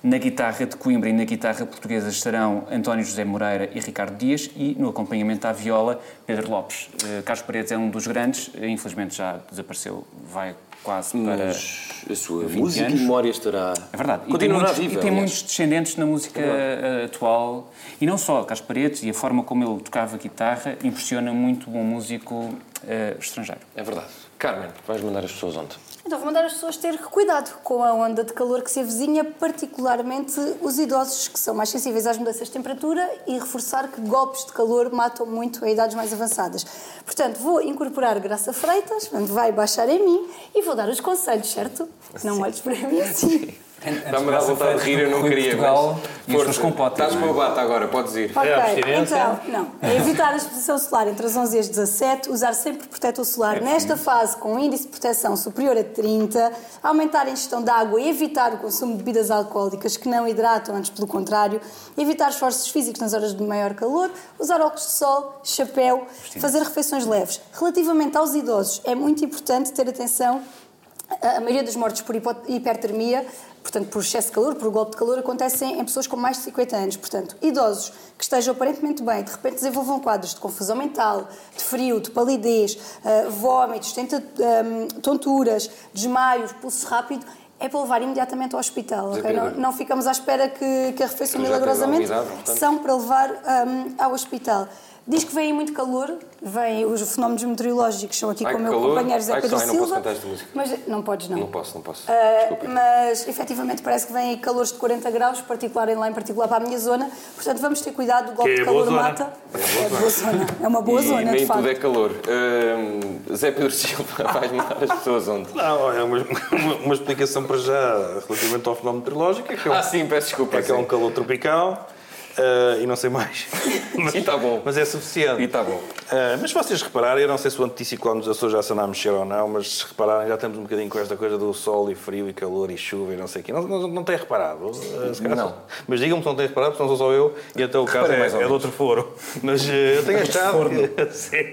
S6: Na guitarra de Coimbra e na guitarra portuguesa estarão António José Moreira e Ricardo Dias e no acompanhamento à viola Pedro Lopes. Eh, Carlos Paredes é um dos grandes, eh, infelizmente já desapareceu, vai quase para...
S4: Mas a sua
S6: 20
S4: música
S6: anos.
S4: e memória estará.
S6: É verdade. E tem,
S4: Continuará
S6: muitos,
S4: viva.
S6: e tem
S4: aliás.
S6: muitos descendentes na música eh, atual. E não só, Carlos Paredes e a forma como ele tocava guitarra impressiona muito um músico eh, estrangeiro.
S4: É verdade. Carmen, vais mandar as pessoas onde?
S5: Então vou mandar as pessoas ter cuidado com a onda de calor que se avizinha, particularmente os idosos que são mais sensíveis às mudanças de temperatura e reforçar que golpes de calor matam muito a idades mais avançadas. Portanto, vou incorporar Graça Freitas, vai baixar em mim e vou dar os conselhos, certo? Não olhes para mim assim.
S4: Dá-me a vontade de rir, eu não queria.
S6: Portugal
S4: mas- Força.
S6: com potes,
S4: Estás com
S6: é?
S4: a bata agora, podes ir.
S7: É a abstinência?
S5: então, não. É evitar a exposição solar entre as 11 e as 17, usar sempre protetor solar nesta fase com um índice de proteção superior a 30, aumentar a ingestão de água e evitar o consumo de bebidas alcoólicas que não hidratam, antes pelo contrário, evitar esforços físicos nas horas de maior calor, usar óculos de sol, chapéu, fazer refeições leves. Relativamente aos idosos, é muito importante ter atenção a maioria dos mortes por hipertermia, portanto, por excesso de calor, por golpe de calor, acontecem em pessoas com mais de 50 anos. Portanto, idosos que estejam aparentemente bem, de repente desenvolvam quadros de confusão mental, de frio, de palidez, ah, vômitos, tenta- ahm, tonturas, desmaios, pulso rápido, é para levar imediatamente ao hospital. ok? Não,
S4: Desagradável.
S5: não ficamos à espera que, que a refeição milagrosamente são para levar ahm, ao hospital. Diz que vem aí muito calor, vem os fenómenos meteorológicos, são aqui
S4: Ai,
S5: com o meu
S4: calor.
S5: companheiro José
S4: Ai, que
S5: Pedro
S4: não posso
S5: Silva.
S4: cantar esta música.
S5: Mas não podes, não.
S4: Não posso, não posso. Desculpa.
S5: mas efetivamente parece que vem aí calores de 40 graus, particular em lá em particular para a minha zona. Portanto, vamos ter cuidado, o golpe
S7: Que é
S5: de
S7: boa
S5: calor
S7: zona.
S5: mata. É boa zona. É uma boa
S4: e
S5: zona,
S4: nem
S5: de facto.
S4: tudo é calor. Hum, Zé Pedro Silva, vais mandar as pessoas onde?
S7: Não, é uma, uma- uma explicação para já relativamente ao fenómeno meteorológico. É que é um,
S4: Ah, sim, peço desculpa.
S7: é, que é um
S4: sim.
S7: calor tropical ah, e não sei mais. Mas,
S4: E tá bom.
S7: Mas é suficiente.
S4: E tá bom.
S7: Ah, mas se vocês repararem, eu não sei se o anticiclone dos Açores já se anda a mexer ou não, mas se repararem, já temos um bocadinho com esta coisa do sol e frio e calor e chuva e não sei o quê. Não, não, não têm reparado? Calhar
S4: Não.
S7: Mas digam-me se não têm reparado, porque não sou só eu e até o caso
S4: Reparei
S7: é, é de outro foro. Mas eu tenho achado que, Sim.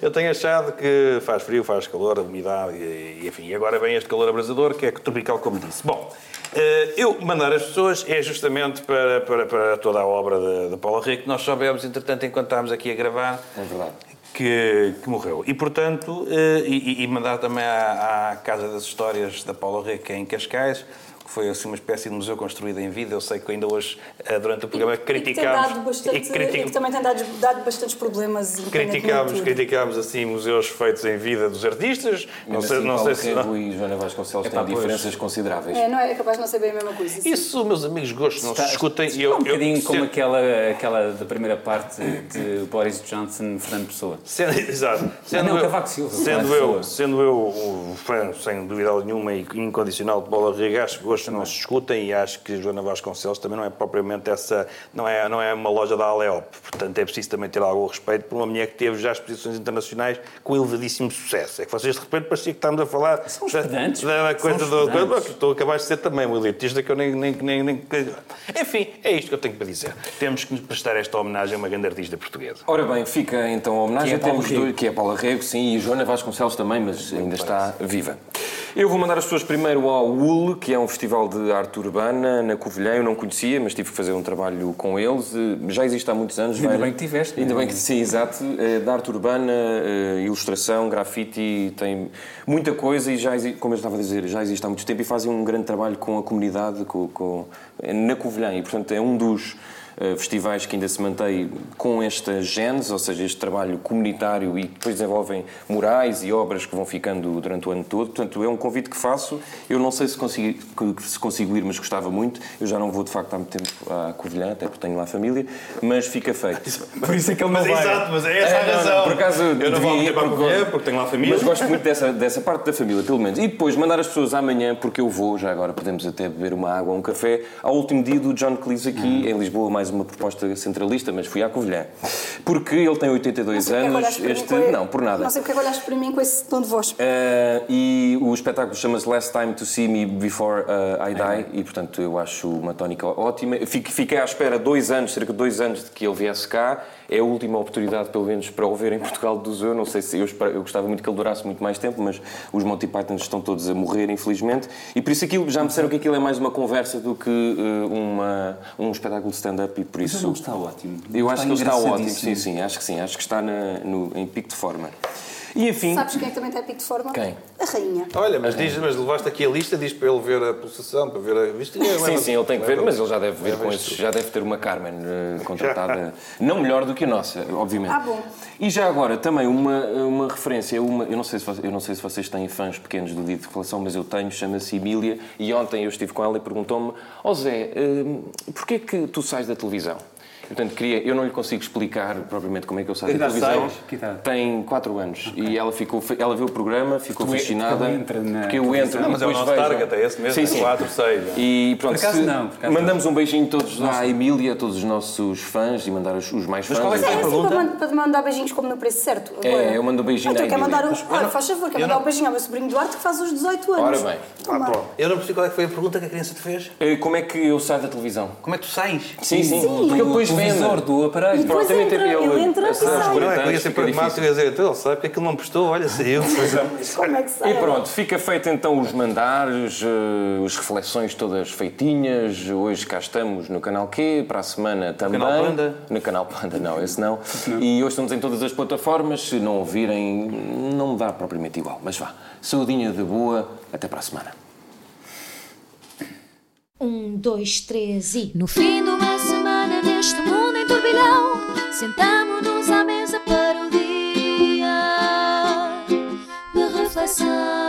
S7: Eu tenho achado que faz frio, faz calor, a umidade e, enfim. E agora vem este calor abrasador que é tropical, como disse. Bom, eh, eu mandar as pessoas é justamente para, para, para toda a obra da, da Paula Rei, que nós soubemos, entretanto, enquanto estávamos aqui a gravar,
S4: É verdade.
S7: que, que morreu. E, portanto, eh, e, e mandar também à, à Casa das Histórias da Paula que é em Cascais, foi assim uma espécie de museu construído em vida. Eu sei que ainda hoje, eh, durante o programa,
S5: E que tem
S7: criticámos...
S5: dado bastante,
S7: e critic-
S5: e que também tem dado, dado bastantes problemas.
S7: Criticámos, criticámos assim museus feitos em vida dos artistas. Não sei,
S4: assim,
S7: não
S4: Paulo
S7: sei se.
S4: Rego e Joana Vasconcelos
S6: Epá,
S4: têm
S6: pois.
S4: diferenças consideráveis.
S5: É, não é, é capaz de não ser bem a mesma coisa. sim.
S7: Isso, meus amigos, gostos não se discutem.
S6: está
S7: E eu,
S6: um bocadinho
S7: eu,
S6: como
S7: sendo-
S6: aquela, aquela da primeira parte de Boris Johnson, Fernando Pessoa.
S7: Sendo, exato. Sendo
S6: não,
S7: eu,
S6: Cavaco Silva,
S7: Sendo eu, sendo eu um fã, sem dúvida nenhuma, e incondicional de Bola Rega, acho que não se discutem e acho que Joana Vasconcelos também não é propriamente essa. Não é, não é uma loja da Aleop. Portanto, é preciso também ter algum respeito por uma mulher que teve já exposições internacionais com elevadíssimo sucesso. É que vocês de repente parecia que estamos a falar.
S6: São
S7: da-
S6: pedantes,
S7: da,
S6: são
S7: coisa
S6: os
S7: do.
S6: pedantes.
S7: Estou a acabar de ser também um elitista que eu nem, nem, nem, nem. Enfim, é isto que eu tenho para dizer. Temos que prestar esta homenagem a uma grande artista portuguesa.
S4: Ora bem, fica então a homenagem.
S6: Que é Paula
S4: Temos
S6: Rego.
S4: dois, que é Paula Rego, sim, e Joana Vasconcelos também, mas ainda está viva. Eu vou mandar as pessoas primeiro ao UL, que é um festival de arte urbana na Covilhã. Eu não conhecia, mas tive que fazer um trabalho com eles. Eh, Já existe há muitos anos.
S6: Ainda
S4: vai-
S6: bem que tiveste.
S4: Ainda bem que sim, exato. Eh, De arte urbana, eh, ilustração, grafite, tem muita coisa e já, exi- como eu estava a dizer, já existe há muito tempo e fazem um grande trabalho com a comunidade com, com- na Covilhã e, portanto, é um dos festivais que ainda se mantém com esta genes, ou seja, este trabalho comunitário e depois desenvolvem murais e obras que vão ficando durante o ano todo. Portanto, é um convite que faço. Eu não sei se consigo, se consigo ir, mas gostava muito. Eu já não vou, de facto, há muito tempo à Covilhã, até porque tenho lá família, mas fica feito.
S6: Por isso é que ele não
S7: Mas
S6: vai.
S7: exato, mas é essa a
S4: É, não,
S7: razão.
S4: não, por acaso,
S7: eu não
S4: devia
S7: vou
S4: ir
S7: para a
S4: porque-
S7: Covilhã, porque tenho lá família.
S4: Mas gosto muito dessa, dessa parte da família, pelo menos. E depois mandar as pessoas amanhã, porque eu vou, já agora podemos até beber uma água ou um café, ao último dia do John Cleese aqui em Lisboa, mais uma proposta centralista, mas fui à Covilhã. Porque ele tem 82
S5: Não é
S4: anos.
S5: mim
S4: Este, não, por nada.
S5: Não sei porque é que olhaste para mim com esse tom de voz.
S4: Eh, e o espetáculo chama-se Last Time to See Me Before uh, I Die e, portanto, eu acho uma tónica ótima. Fiquei à espera dois anos, cerca de dois anos, de que ele viesse cá. É a última oportunidade, pelo menos, para o ver em Portugal do Zoo. Não sei se eu, espero- eu gostava muito que ele durasse muito mais tempo, mas os Monty Python estão todos a morrer, infelizmente. E por isso aquilo, já me disseram que aquilo é mais uma conversa do que eh, uma, um espetáculo de stand-up e por
S6: Mas
S4: isso...
S6: não está ótimo.
S4: Eu acho que ele está ótimo, sim, sim, acho que sim, acho que está na- no- em pico de forma. E enfim.
S5: Sabes quem é que também está pico de forma?
S4: Quem?
S5: A rainha.
S7: Olha, mas, diz, mas levaste aqui a lista, diz para ele ver a pulsação, para ver a. Viste?
S4: Sim, sim, ele tem que ver, mas ele já deve ver com esses, já deve ter uma Carmen eh, contratada, não melhor do que a nossa, obviamente.
S5: Ah, bom.
S4: E já agora, também uma, uma referência, uma, eu, não sei se, eu não sei se vocês têm fãs pequenos do dia de revelação, mas eu tenho, chama-se Emília, e ontem eu estive com ela e perguntou-me, ó Zé, eh, porquê que tu sais da televisão? Portanto, queria, eu não lhe consigo explicar propriamente como é que eu saio da televisão.
S6: sais? Que idade?
S4: Tem 4 anos e ela, ficou, ela viu o programa, ficou
S6: Tu é-
S4: fascinada.
S6: entra na
S4: porque eu entro
S6: televisão.
S7: Não, mas é o
S4: depois
S7: nosso
S4: vejo-
S7: target, é esse mesmo,
S4: Sim,
S7: é
S4: sim.
S7: 4, 6.
S4: E pronto,
S6: Por acaso
S4: se-
S6: não, por acaso
S4: mandamos um beijinho todos à Emília, a todos os nossos fãs e mandar os, os mais fãs.
S7: qual é que
S5: É
S7: a
S5: assim
S7: pergunta?
S5: para, mand- para mandar beijinhos como no preço certo.
S4: É,
S5: Agora.
S4: eu mando um beijinho
S5: Ah, tu
S4: à
S5: quer mandar um.
S4: Emília.
S5: Ah, faz favor, quer mandar um beijinho ao meu sobrinho Duarte que faz os 18 anos.
S4: Ora bem.
S5: Toma.
S7: Eu não percebi qual é que foi a pergunta que a criança te fez.
S4: Eh, Como é que eu saio da televisão?
S7: Como é que tu sais?
S4: Sim, sim. Porque depois
S6: o
S4: vende.
S6: visor do aparelho.
S5: E depois
S4: Também
S5: entra,
S4: teve
S5: ele entra e sai.
S7: Não é,
S4: 40
S7: que eu ia ser pragmático e ia dizer, ele sabe porque aquilo não prestou, olha, saiu.
S5: Como é que sai?
S4: E pronto, fica feito então os mandares, eh, as reflexões todas feitinhas. Hoje cá estamos no canal Q, para a semana também.
S7: canal Panda?
S4: No canal Panda, não, esse não. E hoje estamos em todas as plataformas. Se não ouvirem, não me dá propriamente igual. Mas vá, saudinha de boa, até para a semana.
S2: Um, dois, três e.
S3: No fim de uma semana neste mundo em turbilhão. Sentamo-nos à mesa para o dia de reflexão.